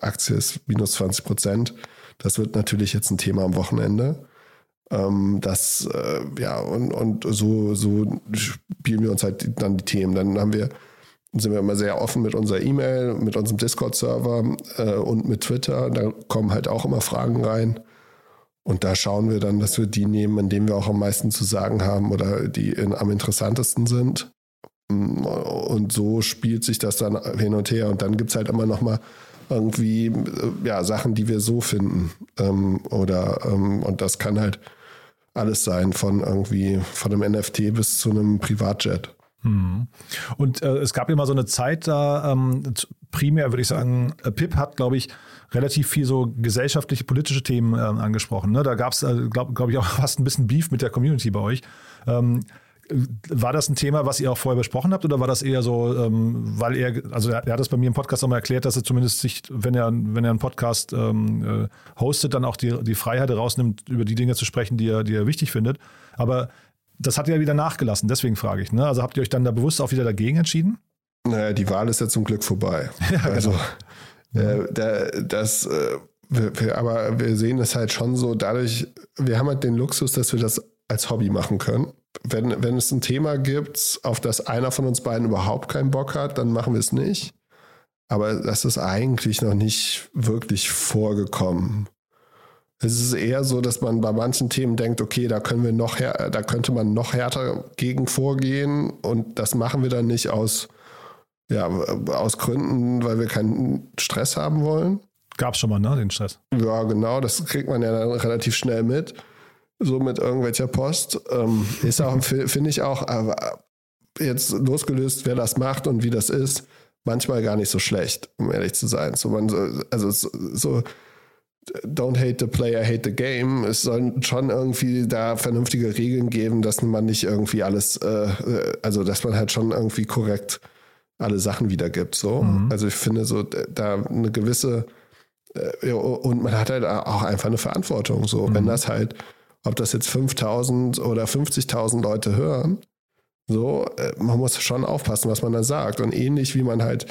Aktie ist minus 20 Prozent. Das wird natürlich jetzt ein Thema am Wochenende. Ähm, das, äh, ja, und, und so, so spielen wir uns halt dann die Themen. Dann haben wir, sind wir immer sehr offen mit unserer E-Mail, mit unserem Discord-Server äh, und mit Twitter. Da kommen halt auch immer Fragen rein. Und da schauen wir dann, dass wir die nehmen, in denen wir auch am meisten zu sagen haben oder die in, am interessantesten sind. Und so spielt sich das dann hin und her. Und dann gibt es halt immer noch mal irgendwie ja, Sachen, die wir so finden. Ähm, oder ähm, und das kann halt alles sein, von irgendwie von einem NFT bis zu einem Privatjet. Hm. Und äh, es gab immer so eine Zeit da, ähm, primär würde ich sagen, äh, Pip hat, glaube ich, relativ viel so gesellschaftliche, politische Themen äh, angesprochen. Ne? Da gab es, äh, glaube glaub ich, auch fast ein bisschen Beef mit der Community bei euch. Ähm, war das ein Thema, was ihr auch vorher besprochen habt, oder war das eher so, ähm, weil er, also er, er, hat das bei mir im Podcast auch mal erklärt, dass er zumindest sich, wenn er, wenn er einen Podcast ähm, äh, hostet, dann auch die, die Freiheit rausnimmt, über die Dinge zu sprechen, die er, die er wichtig findet. Aber das hat ja wieder nachgelassen, deswegen frage ich. Ne? Also habt ihr euch dann da bewusst auch wieder dagegen entschieden? Naja, die Wahl ist ja zum Glück vorbei. Ja, genau. Also äh, der, das, äh, wir, wir, aber wir sehen es halt schon so, dadurch, wir haben halt den Luxus, dass wir das als Hobby machen können. Wenn, wenn es ein Thema gibt, auf das einer von uns beiden überhaupt keinen Bock hat, dann machen wir es nicht. Aber das ist eigentlich noch nicht wirklich vorgekommen. Es ist eher so, dass man bei manchen Themen denkt, okay, da können wir noch da könnte man noch härter gegen vorgehen und das machen wir dann nicht aus ja, aus Gründen, weil wir keinen Stress haben wollen. Gab es schon mal, ne, den Stress? Ja, genau, das kriegt man ja dann relativ schnell mit. So mit irgendwelcher Post. Ähm, ist auch, finde ich auch, aber jetzt losgelöst, wer das macht und wie das ist, manchmal gar nicht so schlecht, um ehrlich zu sein. So man, also so, so don't hate the player, hate the game. Es sollen schon irgendwie da vernünftige Regeln geben, dass man nicht irgendwie alles, äh, also dass man halt schon irgendwie korrekt alle Sachen wiedergibt. So. Mhm. Also ich finde so da eine gewisse äh, und man hat halt auch einfach eine Verantwortung. So, mhm. wenn das halt, ob das jetzt 5000 oder 50.000 Leute hören, so, äh, man muss schon aufpassen, was man da sagt. Und ähnlich wie man halt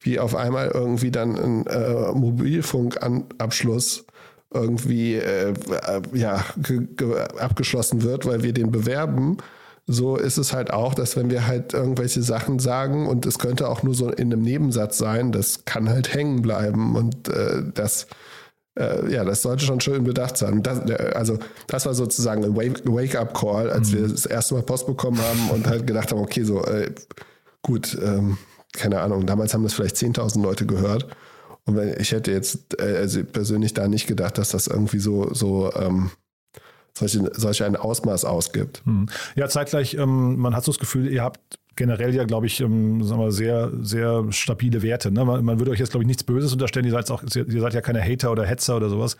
wie auf einmal irgendwie dann ein äh, Mobilfunkanabschluss irgendwie äh, ja, abgeschlossen wird, weil wir den bewerben. So ist es halt auch, dass wenn wir halt irgendwelche Sachen sagen und es könnte auch nur so in einem Nebensatz sein, das kann halt hängen bleiben und äh, das äh, ja, das sollte schon schön bedacht sein. Das, äh, also das war sozusagen ein Wake-up-Call, als mhm. wir das erste Mal Post bekommen haben und halt gedacht haben, okay, so äh, gut, ähm, keine Ahnung, damals haben das vielleicht 10.000 Leute gehört. Und wenn, ich hätte jetzt äh, also persönlich da nicht gedacht, dass das irgendwie so, so ähm, solche, solch ein Ausmaß ausgibt. Hm. Ja, zeitgleich, ähm, man hat so das Gefühl, ihr habt generell ja, glaube ich, ähm, sagen wir, sehr, sehr stabile Werte. Ne? Man, man, würde euch jetzt, glaube ich, nichts Böses unterstellen. Ihr seid, auch, ihr seid ja keine Hater oder Hetzer oder sowas.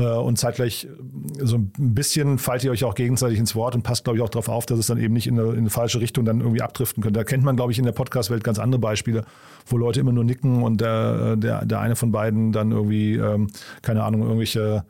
Äh, und zeitgleich äh, so ein bisschen fallt ihr euch auch gegenseitig ins Wort und passt, glaube ich, auch darauf auf, dass es dann eben nicht in eine, in eine falsche Richtung dann irgendwie abdriften könnte. Da kennt man, glaube ich, in der Podcast-Welt ganz andere Beispiele, wo Leute immer nur nicken und der, der, der eine von beiden dann irgendwie, ähm, keine Ahnung, irgendwelche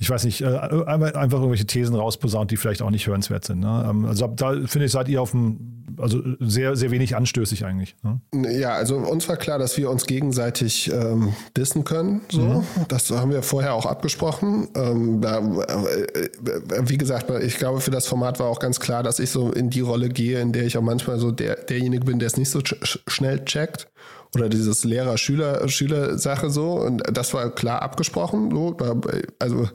ich weiß nicht, äh, einfach irgendwelche Thesen rausposaunt, die vielleicht auch nicht hörenswert sind. Ne? Ähm, also da finde ich, seid ihr auf dem, also sehr, sehr wenig anstößig eigentlich. Ne? Ja, also uns war klar, dass wir uns gegenseitig ähm, dissen können. So. Mhm. Das haben wir vorher auch abgesprochen. Ähm, da, äh, wie gesagt, ich glaube, für das Format war auch ganz klar, dass ich so in die Rolle gehe, in der ich auch manchmal so der, derjenige bin, der es nicht so schnell checkt oder dieses Lehrer-Schüler-Schüler-Sache so. Und das war klar abgesprochen. So. Also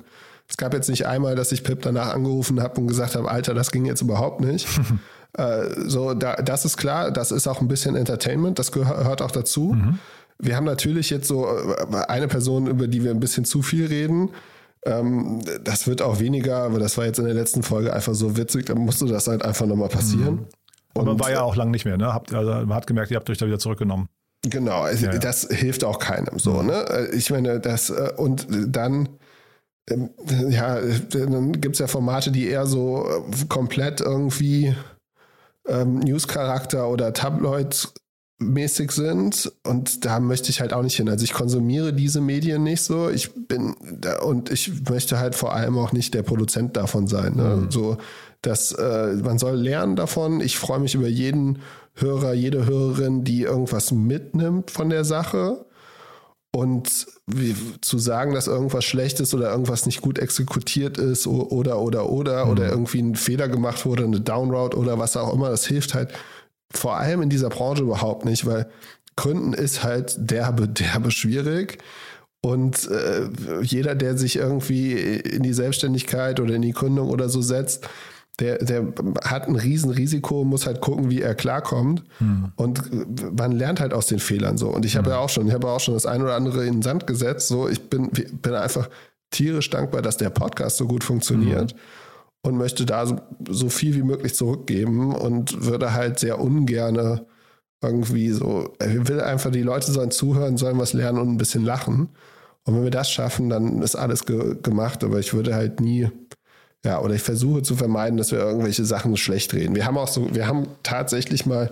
es gab jetzt nicht einmal, dass ich Pip danach angerufen habe und gesagt habe, Alter, das ging jetzt überhaupt nicht. äh, so, da, das ist klar, das ist auch ein bisschen Entertainment, das gehört auch dazu. Mhm. Wir haben natürlich jetzt so äh, eine Person, über die wir ein bisschen zu viel reden. Ähm, das wird auch weniger, aber das war jetzt in der letzten Folge einfach so witzig, da musste das halt einfach nochmal passieren. Mhm. Aber und, war ja auch lang nicht mehr, ne? Habt, also man hat gemerkt, ihr habt euch da wieder zurückgenommen. Genau, ja, ja. das hilft auch keinem so, mhm. ne? Äh, ich meine, das, äh, und dann ja, dann gibt es ja Formate, die eher so äh, komplett irgendwie ähm, News-Charakter oder Tabloid-mäßig sind. Und da möchte ich halt auch nicht hin. Also ich konsumiere diese Medien nicht so. Ich bin da, und ich möchte halt vor allem auch nicht der Produzent davon sein. Ne? Mhm. So, dass äh, man soll lernen davon. Ich freue mich über jeden Hörer, jede Hörerin, die irgendwas mitnimmt von der Sache. Und wie, zu sagen, dass irgendwas schlecht ist oder irgendwas nicht gut exekutiert ist oder, oder, oder, mhm. oder irgendwie ein Fehler gemacht wurde, eine Downroute oder was auch immer, das hilft halt vor allem in dieser Branche überhaupt nicht, weil Gründen ist halt derbe, derbe schwierig. Und äh, jeder, der sich irgendwie in die Selbstständigkeit oder in die Gründung oder so setzt, der, der hat ein Riesenrisiko, muss halt gucken, wie er klarkommt. Hm. Und man lernt halt aus den Fehlern so. Und ich habe hm. ja auch schon, ich habe auch schon das ein oder andere in den Sand gesetzt. So, ich bin, bin einfach tierisch dankbar, dass der Podcast so gut funktioniert. Hm. Und möchte da so, so, viel wie möglich zurückgeben und würde halt sehr ungerne irgendwie so, ich will einfach, die Leute sollen zuhören, sollen was lernen und ein bisschen lachen. Und wenn wir das schaffen, dann ist alles ge gemacht. Aber ich würde halt nie, ja, oder ich versuche zu vermeiden, dass wir irgendwelche Sachen schlecht reden. Wir haben auch so, wir haben tatsächlich mal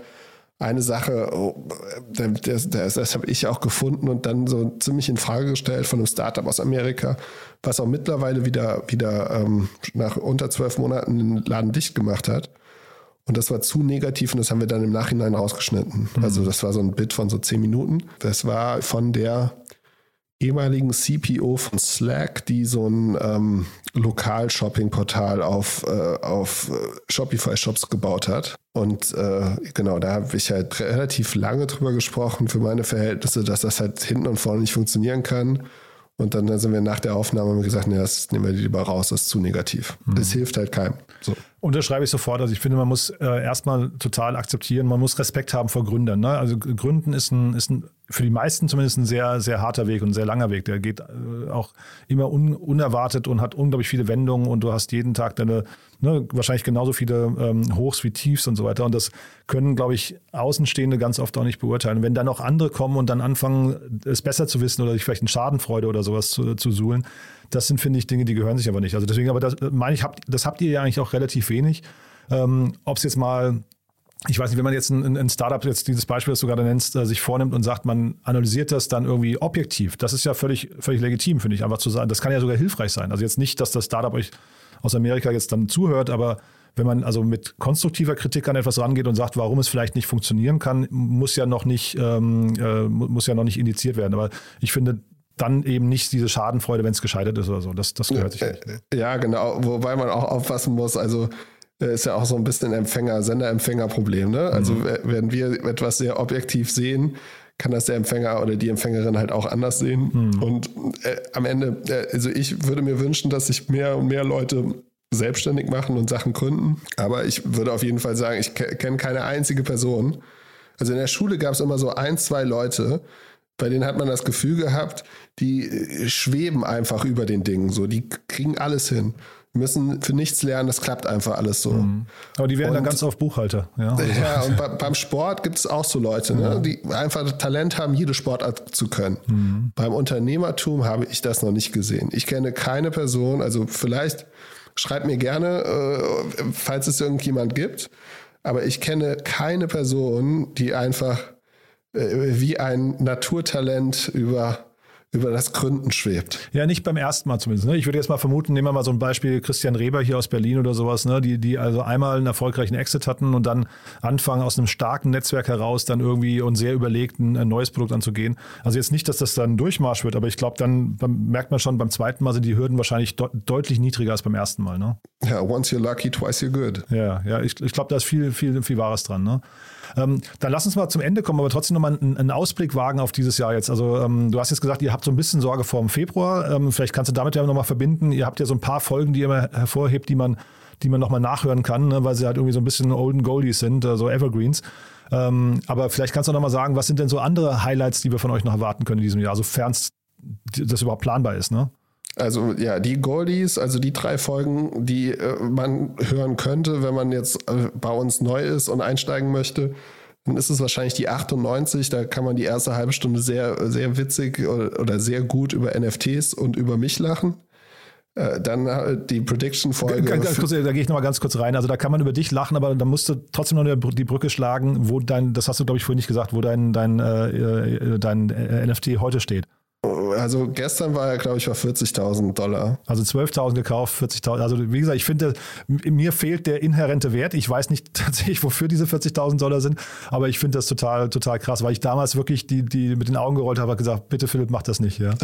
eine Sache, oh, das, das, das habe ich auch gefunden und dann so ziemlich in Frage gestellt von einem Startup aus Amerika, was auch mittlerweile wieder, wieder ähm, nach unter zwölf Monaten den Laden dicht gemacht hat. Und das war zu negativ und das haben wir dann im Nachhinein rausgeschnitten. Mhm. Also das war so ein Bit von so zehn Minuten. Das war von der ehemaligen CPO von Slack, die so ein ähm, Lokal-Shopping-Portal auf, äh, auf äh, Shopify-Shops gebaut hat. Und äh, genau, da habe ich halt relativ lange drüber gesprochen für meine Verhältnisse, dass das halt hinten und vorne nicht funktionieren kann. Und dann, dann sind wir nach der Aufnahme gesagt, nee, das nehmen wir lieber raus, das ist zu negativ. Mhm. Das hilft halt keinem. So. Unterschreibe ich sofort. Also ich finde, man muss äh, erstmal total akzeptieren, man muss Respekt haben vor Gründern. Ne? Also Gründen ist ein, ist ein für die meisten zumindest ein sehr, sehr harter Weg und ein sehr langer Weg. Der geht äh, auch immer un, unerwartet und hat unglaublich viele Wendungen und du hast jeden Tag deine, ne, wahrscheinlich genauso viele ähm, Hochs wie Tiefs und so weiter. Und das können, glaube ich, Außenstehende ganz oft auch nicht beurteilen. Wenn dann noch andere kommen und dann anfangen, es besser zu wissen oder sich vielleicht eine Schadenfreude oder sowas zu, zu suhlen, das sind, finde ich, Dinge, die gehören sich aber nicht. Also deswegen, aber das meine ich, habt, das habt ihr ja eigentlich auch relativ wenig. Ähm, Ob es jetzt mal ich weiß nicht, wenn man jetzt ein, ein, Startup, jetzt dieses Beispiel, das du gerade nennst, äh, sich vornimmt und sagt, man analysiert das dann irgendwie objektiv, das ist ja völlig, völlig legitim, finde ich, einfach zu sagen. Das kann ja sogar hilfreich sein. Also jetzt nicht, dass das Startup euch aus Amerika jetzt dann zuhört, aber wenn man also mit konstruktiver Kritik an etwas rangeht und sagt, warum es vielleicht nicht funktionieren kann, muss ja noch nicht, ähm, äh, muss ja noch nicht indiziert werden. Aber ich finde, dann eben nicht diese Schadenfreude, wenn es gescheitert ist oder so. Das, das gehört sich nicht. Ja, genau. Wobei man auch aufpassen muss, also äh, ist ja auch so ein bisschen Empfänger, Sender-Empfänger-Problem. Ne? Also mhm. wenn wir etwas sehr objektiv sehen, kann das der Empfänger oder die Empfängerin halt auch anders sehen. Mhm. Und äh, am Ende, äh, also ich würde mir wünschen, dass sich mehr und mehr Leute selbstständig machen und Sachen gründen. Aber ich würde auf jeden Fall sagen, ich kenne keine einzige Person. Also in der Schule gab es immer so ein, zwei Leute, bei denen hat man das Gefühl gehabt, die äh, schweben einfach über den Dingen. So, die kriegen alles hin müssen für nichts lernen, das klappt einfach alles so. Mhm. Aber die werden und, dann ganz oft Buchhalter. Ja, ja und bei, beim Sport gibt es auch so Leute, ne, ja. die einfach Talent haben, jede Sportart zu können. Mhm. Beim Unternehmertum habe ich das noch nicht gesehen. Ich kenne keine Person, also vielleicht schreibt mir gerne, äh, falls es irgendjemand gibt, aber ich kenne keine Person, die einfach äh, wie ein Naturtalent über über das Gründen schwebt. Ja, nicht beim ersten Mal zumindest. Ne? Ich würde jetzt mal vermuten, nehmen wir mal so ein Beispiel Christian Reber hier aus Berlin oder sowas, ne? die, die also einmal einen erfolgreichen Exit hatten und dann anfangen aus einem starken Netzwerk heraus dann irgendwie und sehr überlegten ein neues Produkt anzugehen. Also jetzt nicht, dass das dann Durchmarsch wird, aber ich glaube, dann merkt man schon, beim zweiten Mal sind die Hürden wahrscheinlich de deutlich niedriger als beim ersten Mal. Ne? Ja, once you're lucky, twice you're good. Ja, ja, ich, ich glaube, da ist viel, viel, viel Wahres dran. Ne? Ähm, dann lass uns mal zum Ende kommen, aber trotzdem nochmal einen, einen Ausblick wagen auf dieses Jahr jetzt. Also ähm, du hast jetzt gesagt, ihr habt so ein bisschen Sorge vor dem Februar. Ähm, vielleicht kannst du damit ja nochmal verbinden. Ihr habt ja so ein paar Folgen, die ihr immer hervorhebt, die man, die man nochmal nachhören kann, ne, weil sie halt irgendwie so ein bisschen Olden Goldies sind, also Evergreens. Ähm, aber vielleicht kannst du nochmal sagen, was sind denn so andere Highlights, die wir von euch noch erwarten können in diesem Jahr, sofern das überhaupt planbar ist, ne? Also ja, die Goldies, also die drei Folgen, die äh, man hören könnte, wenn man jetzt äh, bei uns neu ist und einsteigen möchte, dann ist es wahrscheinlich die 98. Da kann man die erste halbe Stunde sehr, sehr witzig oder, sehr gut über NFTs und über mich lachen. Äh, dann äh, die Prediction-Folge. Kurz, da gehe ich nochmal ganz kurz rein. Also da kann man über dich lachen, aber da musst du trotzdem noch die Brücke schlagen, wo dein, das hast du glaube ich vorhin nicht gesagt, wo dein, dein, äh, äh dein NFT heute steht. Also gestern war er, glaube ich, war 40.000 Dollar. Also 12.000 gekauft, 40.000. Also wie gesagt, ich finde, mir fehlt der inhärente Wert. Ich weiß nicht tatsächlich, wofür diese 40.000 Dollar sind, aber ich finde das total, total krass, weil ich damals wirklich die, die mit den Augen gerollt habe und gesagt, bitte Philipp, mach das nicht. Ja,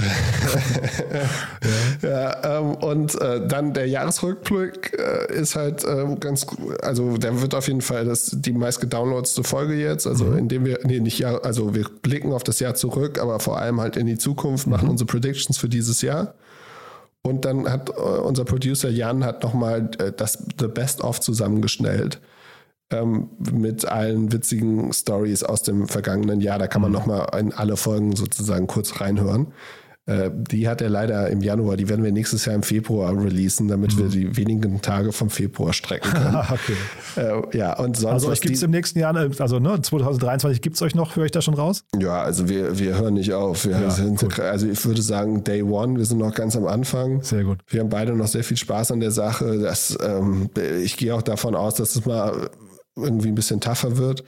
ja. ja ähm, und äh, dann der Jahresrückblick äh, ist halt äh, ganz, also der wird auf jeden Fall das, die meist gedownloadste Folge jetzt, also mhm. indem wir, nee, nicht also wir blicken auf das Jahr zurück, aber vor allem halt in die Zukunft Zukunft, machen mhm. unsere Predictions für dieses Jahr. Und dann hat äh, unser Producer Jan hat nochmal äh, das The Best of zusammengestellt ähm, mit allen witzigen Stories aus dem vergangenen Jahr. Da kann man mhm. nochmal in alle Folgen sozusagen kurz reinhören. Äh, die hat er leider im Januar, die werden wir nächstes Jahr im Februar releasen, damit mhm. wir die wenigen Tage vom Februar strecken können. okay. Äh, ja, und sonst. Also euch gibt es im nächsten Jahr, also ne, 2023 gibt es euch noch, höre ich da schon raus? Ja, also wir, wir hören nicht auf. Wir ja, sind, also ich würde sagen, Day One, wir sind noch ganz am Anfang. Sehr gut. Wir haben beide noch sehr viel Spaß an der Sache. Das, ähm, ich gehe auch davon aus, dass es mal irgendwie ein bisschen tougher wird.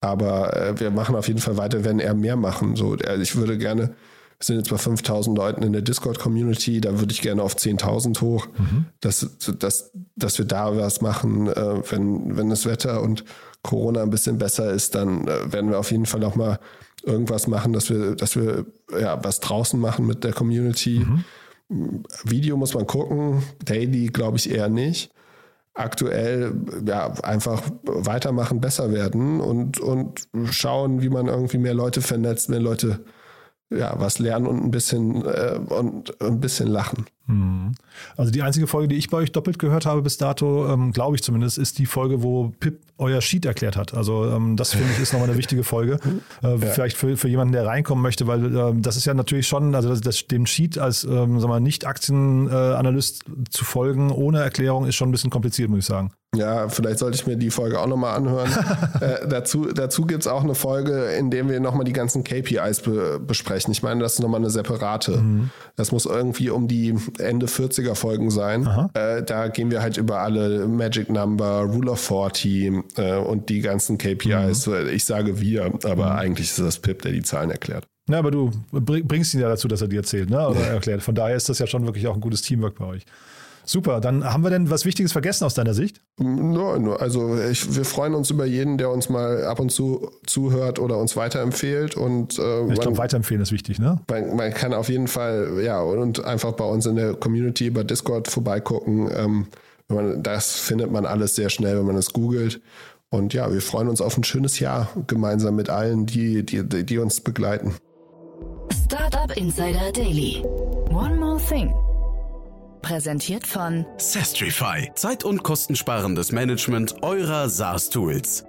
Aber äh, wir machen auf jeden Fall weiter, werden eher mehr machen. So, also ich würde gerne wir sind jetzt bei 5000 Leuten in der Discord-Community, da würde ich gerne auf 10.000 hoch, mhm. dass, dass, dass wir da was machen. Äh, wenn, wenn das Wetter und Corona ein bisschen besser ist, dann äh, werden wir auf jeden Fall auch mal irgendwas machen, dass wir, dass wir ja, was draußen machen mit der Community. Mhm. Video muss man gucken, Daily glaube ich eher nicht. Aktuell ja einfach weitermachen, besser werden und, und schauen, wie man irgendwie mehr Leute vernetzt, mehr Leute ja, was lernen und ein bisschen äh, und ein bisschen lachen. Mhm. Also die einzige Folge, die ich bei euch doppelt gehört habe bis dato, ähm, glaube ich zumindest, ist die Folge, wo Pip euer Sheet erklärt hat. Also ähm, das finde ich ist nochmal eine wichtige Folge. Äh, ja. Vielleicht für, für jemanden, der reinkommen möchte, weil äh, das ist ja natürlich schon, also das, das, dem Sheet als ähm, Nicht-Aktienanalyst zu folgen ohne Erklärung ist schon ein bisschen kompliziert, muss ich sagen. Ja, vielleicht sollte ich mir die Folge auch nochmal anhören. äh, dazu dazu gibt es auch eine Folge, in der wir nochmal die ganzen KPIs be besprechen. Ich meine, das ist nochmal eine separate. Mhm. Das muss irgendwie um die Ende 40er Folgen sein. Äh, da gehen wir halt über alle Magic Number, Rule of 40 äh, und die ganzen KPIs. Mhm. Ich sage wir, aber mhm. eigentlich ist das Pip, der die Zahlen erklärt. Ja, aber du bringst ihn ja dazu, dass er dir erzählt, ne? Oder erklärt. Von daher ist das ja schon wirklich auch ein gutes Teamwork bei euch. Super, dann haben wir denn was Wichtiges vergessen aus deiner Sicht? Nur also ich, wir freuen uns über jeden, der uns mal ab und zu zuhört oder uns weiterempfehlt. Und, äh, ich glaube, weiterempfehlen ist wichtig, ne? Man, man, kann auf jeden Fall, ja, und einfach bei uns in der Community über Discord vorbeigucken. Ähm, man, das findet man alles sehr schnell, wenn man es googelt. Und ja, wir freuen uns auf ein schönes Jahr gemeinsam mit allen, die, die, die uns begleiten. Startup Insider Daily. One more thing. Präsentiert von Sestrify. Zeit- und kostensparendes Management eurer SaaS-Tools.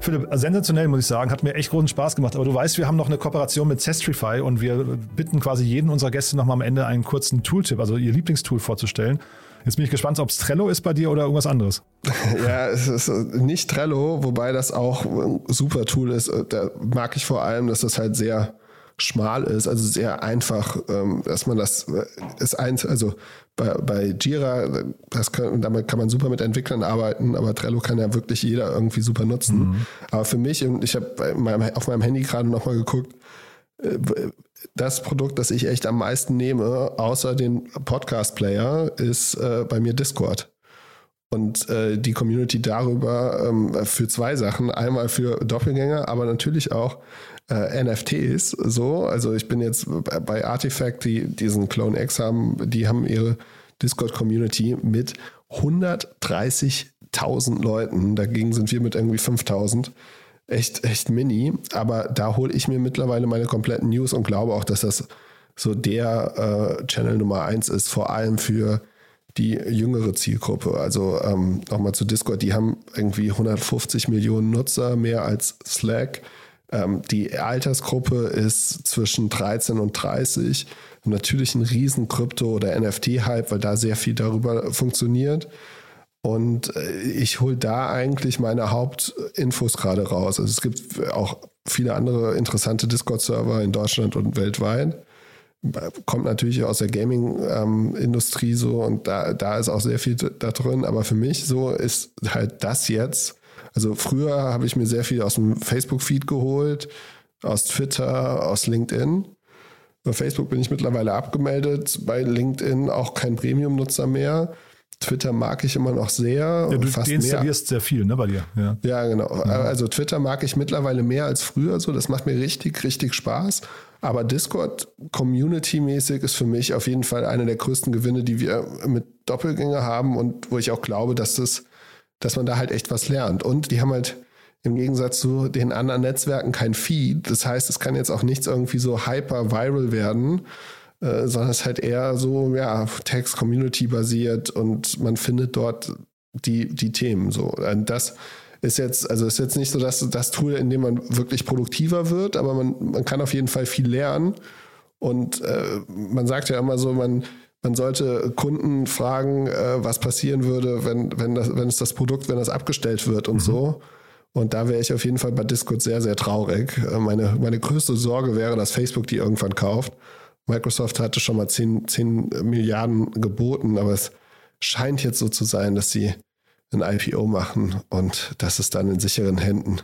Philipp, sensationell muss ich sagen, hat mir echt großen Spaß gemacht. Aber du weißt, wir haben noch eine Kooperation mit Sestrify und wir bitten quasi jeden unserer Gäste nochmal am Ende einen kurzen Tooltip, also ihr Lieblingstool vorzustellen. Jetzt bin ich gespannt, ob es Trello ist bei dir oder irgendwas anderes. Ja, es ist nicht Trello, wobei das auch ein super Tool ist. Da mag ich vor allem, dass das halt sehr schmal ist, also sehr einfach, ähm, dass man das äh, ist eins, also bei, bei Jira, das kann, damit kann man super mit Entwicklern arbeiten, aber Trello kann ja wirklich jeder irgendwie super nutzen. Mhm. Aber für mich, und ich habe auf meinem Handy gerade nochmal geguckt, äh, das Produkt, das ich echt am meisten nehme, außer den Podcast-Player, ist äh, bei mir Discord. Und äh, die Community darüber ähm, für zwei Sachen. Einmal für Doppelgänger, aber natürlich auch äh, NFTs. So, also ich bin jetzt bei Artifact, die diesen Clone X haben, die haben ihre Discord-Community mit 130.000 Leuten. Dagegen sind wir mit irgendwie 5.000 echt, echt mini. Aber da hole ich mir mittlerweile meine kompletten News und glaube auch, dass das so der äh, Channel Nummer eins ist, vor allem für die jüngere Zielgruppe. Also ähm, nochmal zu Discord, die haben irgendwie 150 Millionen Nutzer, mehr als Slack. Ähm, die Altersgruppe ist zwischen 13 und 30. Natürlich ein riesen Krypto- oder NFT-Hype, weil da sehr viel darüber funktioniert. Und äh, ich hole da eigentlich meine Hauptinfos gerade raus. Also es gibt auch viele andere interessante Discord-Server in Deutschland und weltweit. Kommt natürlich aus der Gaming-Industrie ähm, so und da, da ist auch sehr viel da drin. Aber für mich so ist halt das jetzt. Also früher habe ich mir sehr viel aus dem Facebook-Feed geholt, aus Twitter, aus LinkedIn. Bei Facebook bin ich mittlerweile abgemeldet, bei LinkedIn auch kein Premium-Nutzer mehr. Twitter mag ich immer noch sehr. Ja, du fast deinstallierst sehr viel, ne, bei dir. Ja, ja genau. Ja. Also Twitter mag ich mittlerweile mehr als früher so. Das macht mir richtig, richtig Spaß. Aber Discord Community-mäßig ist für mich auf jeden Fall einer der größten Gewinne, die wir mit Doppelgänger haben und wo ich auch glaube, dass das, dass man da halt echt was lernt. Und die haben halt im Gegensatz zu den anderen Netzwerken kein Feed. Das heißt, es kann jetzt auch nichts irgendwie so hyper viral werden, äh, sondern es ist halt eher so, ja, Text-Community basiert und man findet dort die, die Themen so. Und das ist jetzt, also ist jetzt nicht so, dass das Tool, in dem man wirklich produktiver wird, aber man, man kann auf jeden Fall viel lernen. Und äh, man sagt ja immer so, man, man sollte Kunden fragen, äh, was passieren würde, wenn, wenn, das, wenn es das Produkt, wenn das abgestellt wird und mhm. so. Und da wäre ich auf jeden Fall bei Discord sehr, sehr traurig. Äh, meine, meine größte Sorge wäre, dass Facebook die irgendwann kauft Microsoft hatte schon mal 10, 10 Milliarden geboten, aber es scheint jetzt so zu sein, dass sie ein IPO machen und dass es dann in sicheren Händen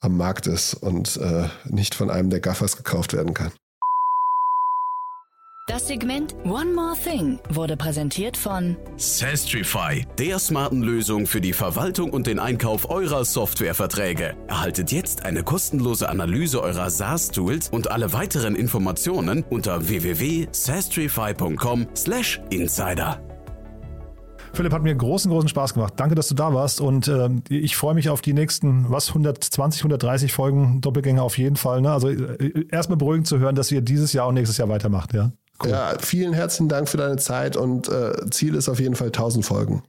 am Markt ist und äh, nicht von einem der Gaffers gekauft werden kann. Das Segment One More Thing wurde präsentiert von Sastrify, der smarten Lösung für die Verwaltung und den Einkauf eurer Softwareverträge. Erhaltet jetzt eine kostenlose Analyse eurer SaaS-Tools und alle weiteren Informationen unter www.sastrify.com/insider. Philipp, hat mir großen, großen Spaß gemacht. Danke, dass du da warst und äh, ich freue mich auf die nächsten, was, 120, 130 Folgen Doppelgänger auf jeden Fall. Ne? Also äh, erstmal beruhigend zu hören, dass ihr dieses Jahr und nächstes Jahr weitermacht, ja? Cool. Ja, vielen herzlichen Dank für deine Zeit und äh, Ziel ist auf jeden Fall 1000 Folgen.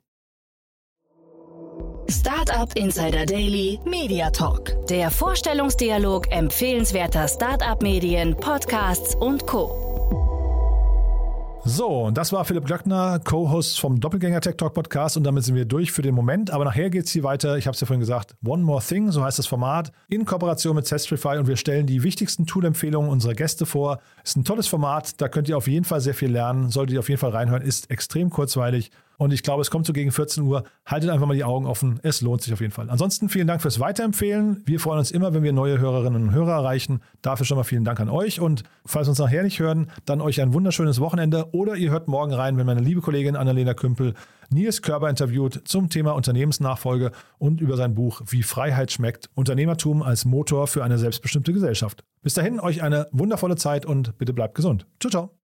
Startup Insider Daily Media Talk. Der Vorstellungsdialog empfehlenswerter Startup-Medien, Podcasts und Co. So, und das war Philipp Glöckner, Co-Host vom Doppelgänger Tech Talk Podcast und damit sind wir durch für den Moment. Aber nachher geht es hier weiter. Ich habe es ja vorhin gesagt, One More Thing, so heißt das Format, in Kooperation mit Zestrify und wir stellen die wichtigsten Tool-Empfehlungen unserer Gäste vor. Ist ein tolles Format, da könnt ihr auf jeden Fall sehr viel lernen, solltet ihr auf jeden Fall reinhören, ist extrem kurzweilig Und ich glaube, es kommt so gegen 14 Uhr. Haltet einfach mal die Augen offen. Es lohnt sich auf jeden Fall. Ansonsten vielen Dank fürs Weiterempfehlen. Wir freuen uns immer, wenn wir neue Hörerinnen und Hörer erreichen. Dafür schon mal vielen Dank an euch. Und falls wir uns nachher nicht hören, dann euch ein wunderschönes Wochenende. Oder ihr hört morgen rein, wenn meine liebe Kollegin Annalena Kümpel Nils Körber interviewt zum Thema Unternehmensnachfolge und über sein Buch Wie Freiheit schmeckt. Unternehmertum als Motor für eine selbstbestimmte Gesellschaft. Bis dahin euch eine wundervolle Zeit und bitte bleibt gesund. Ciao, ciao.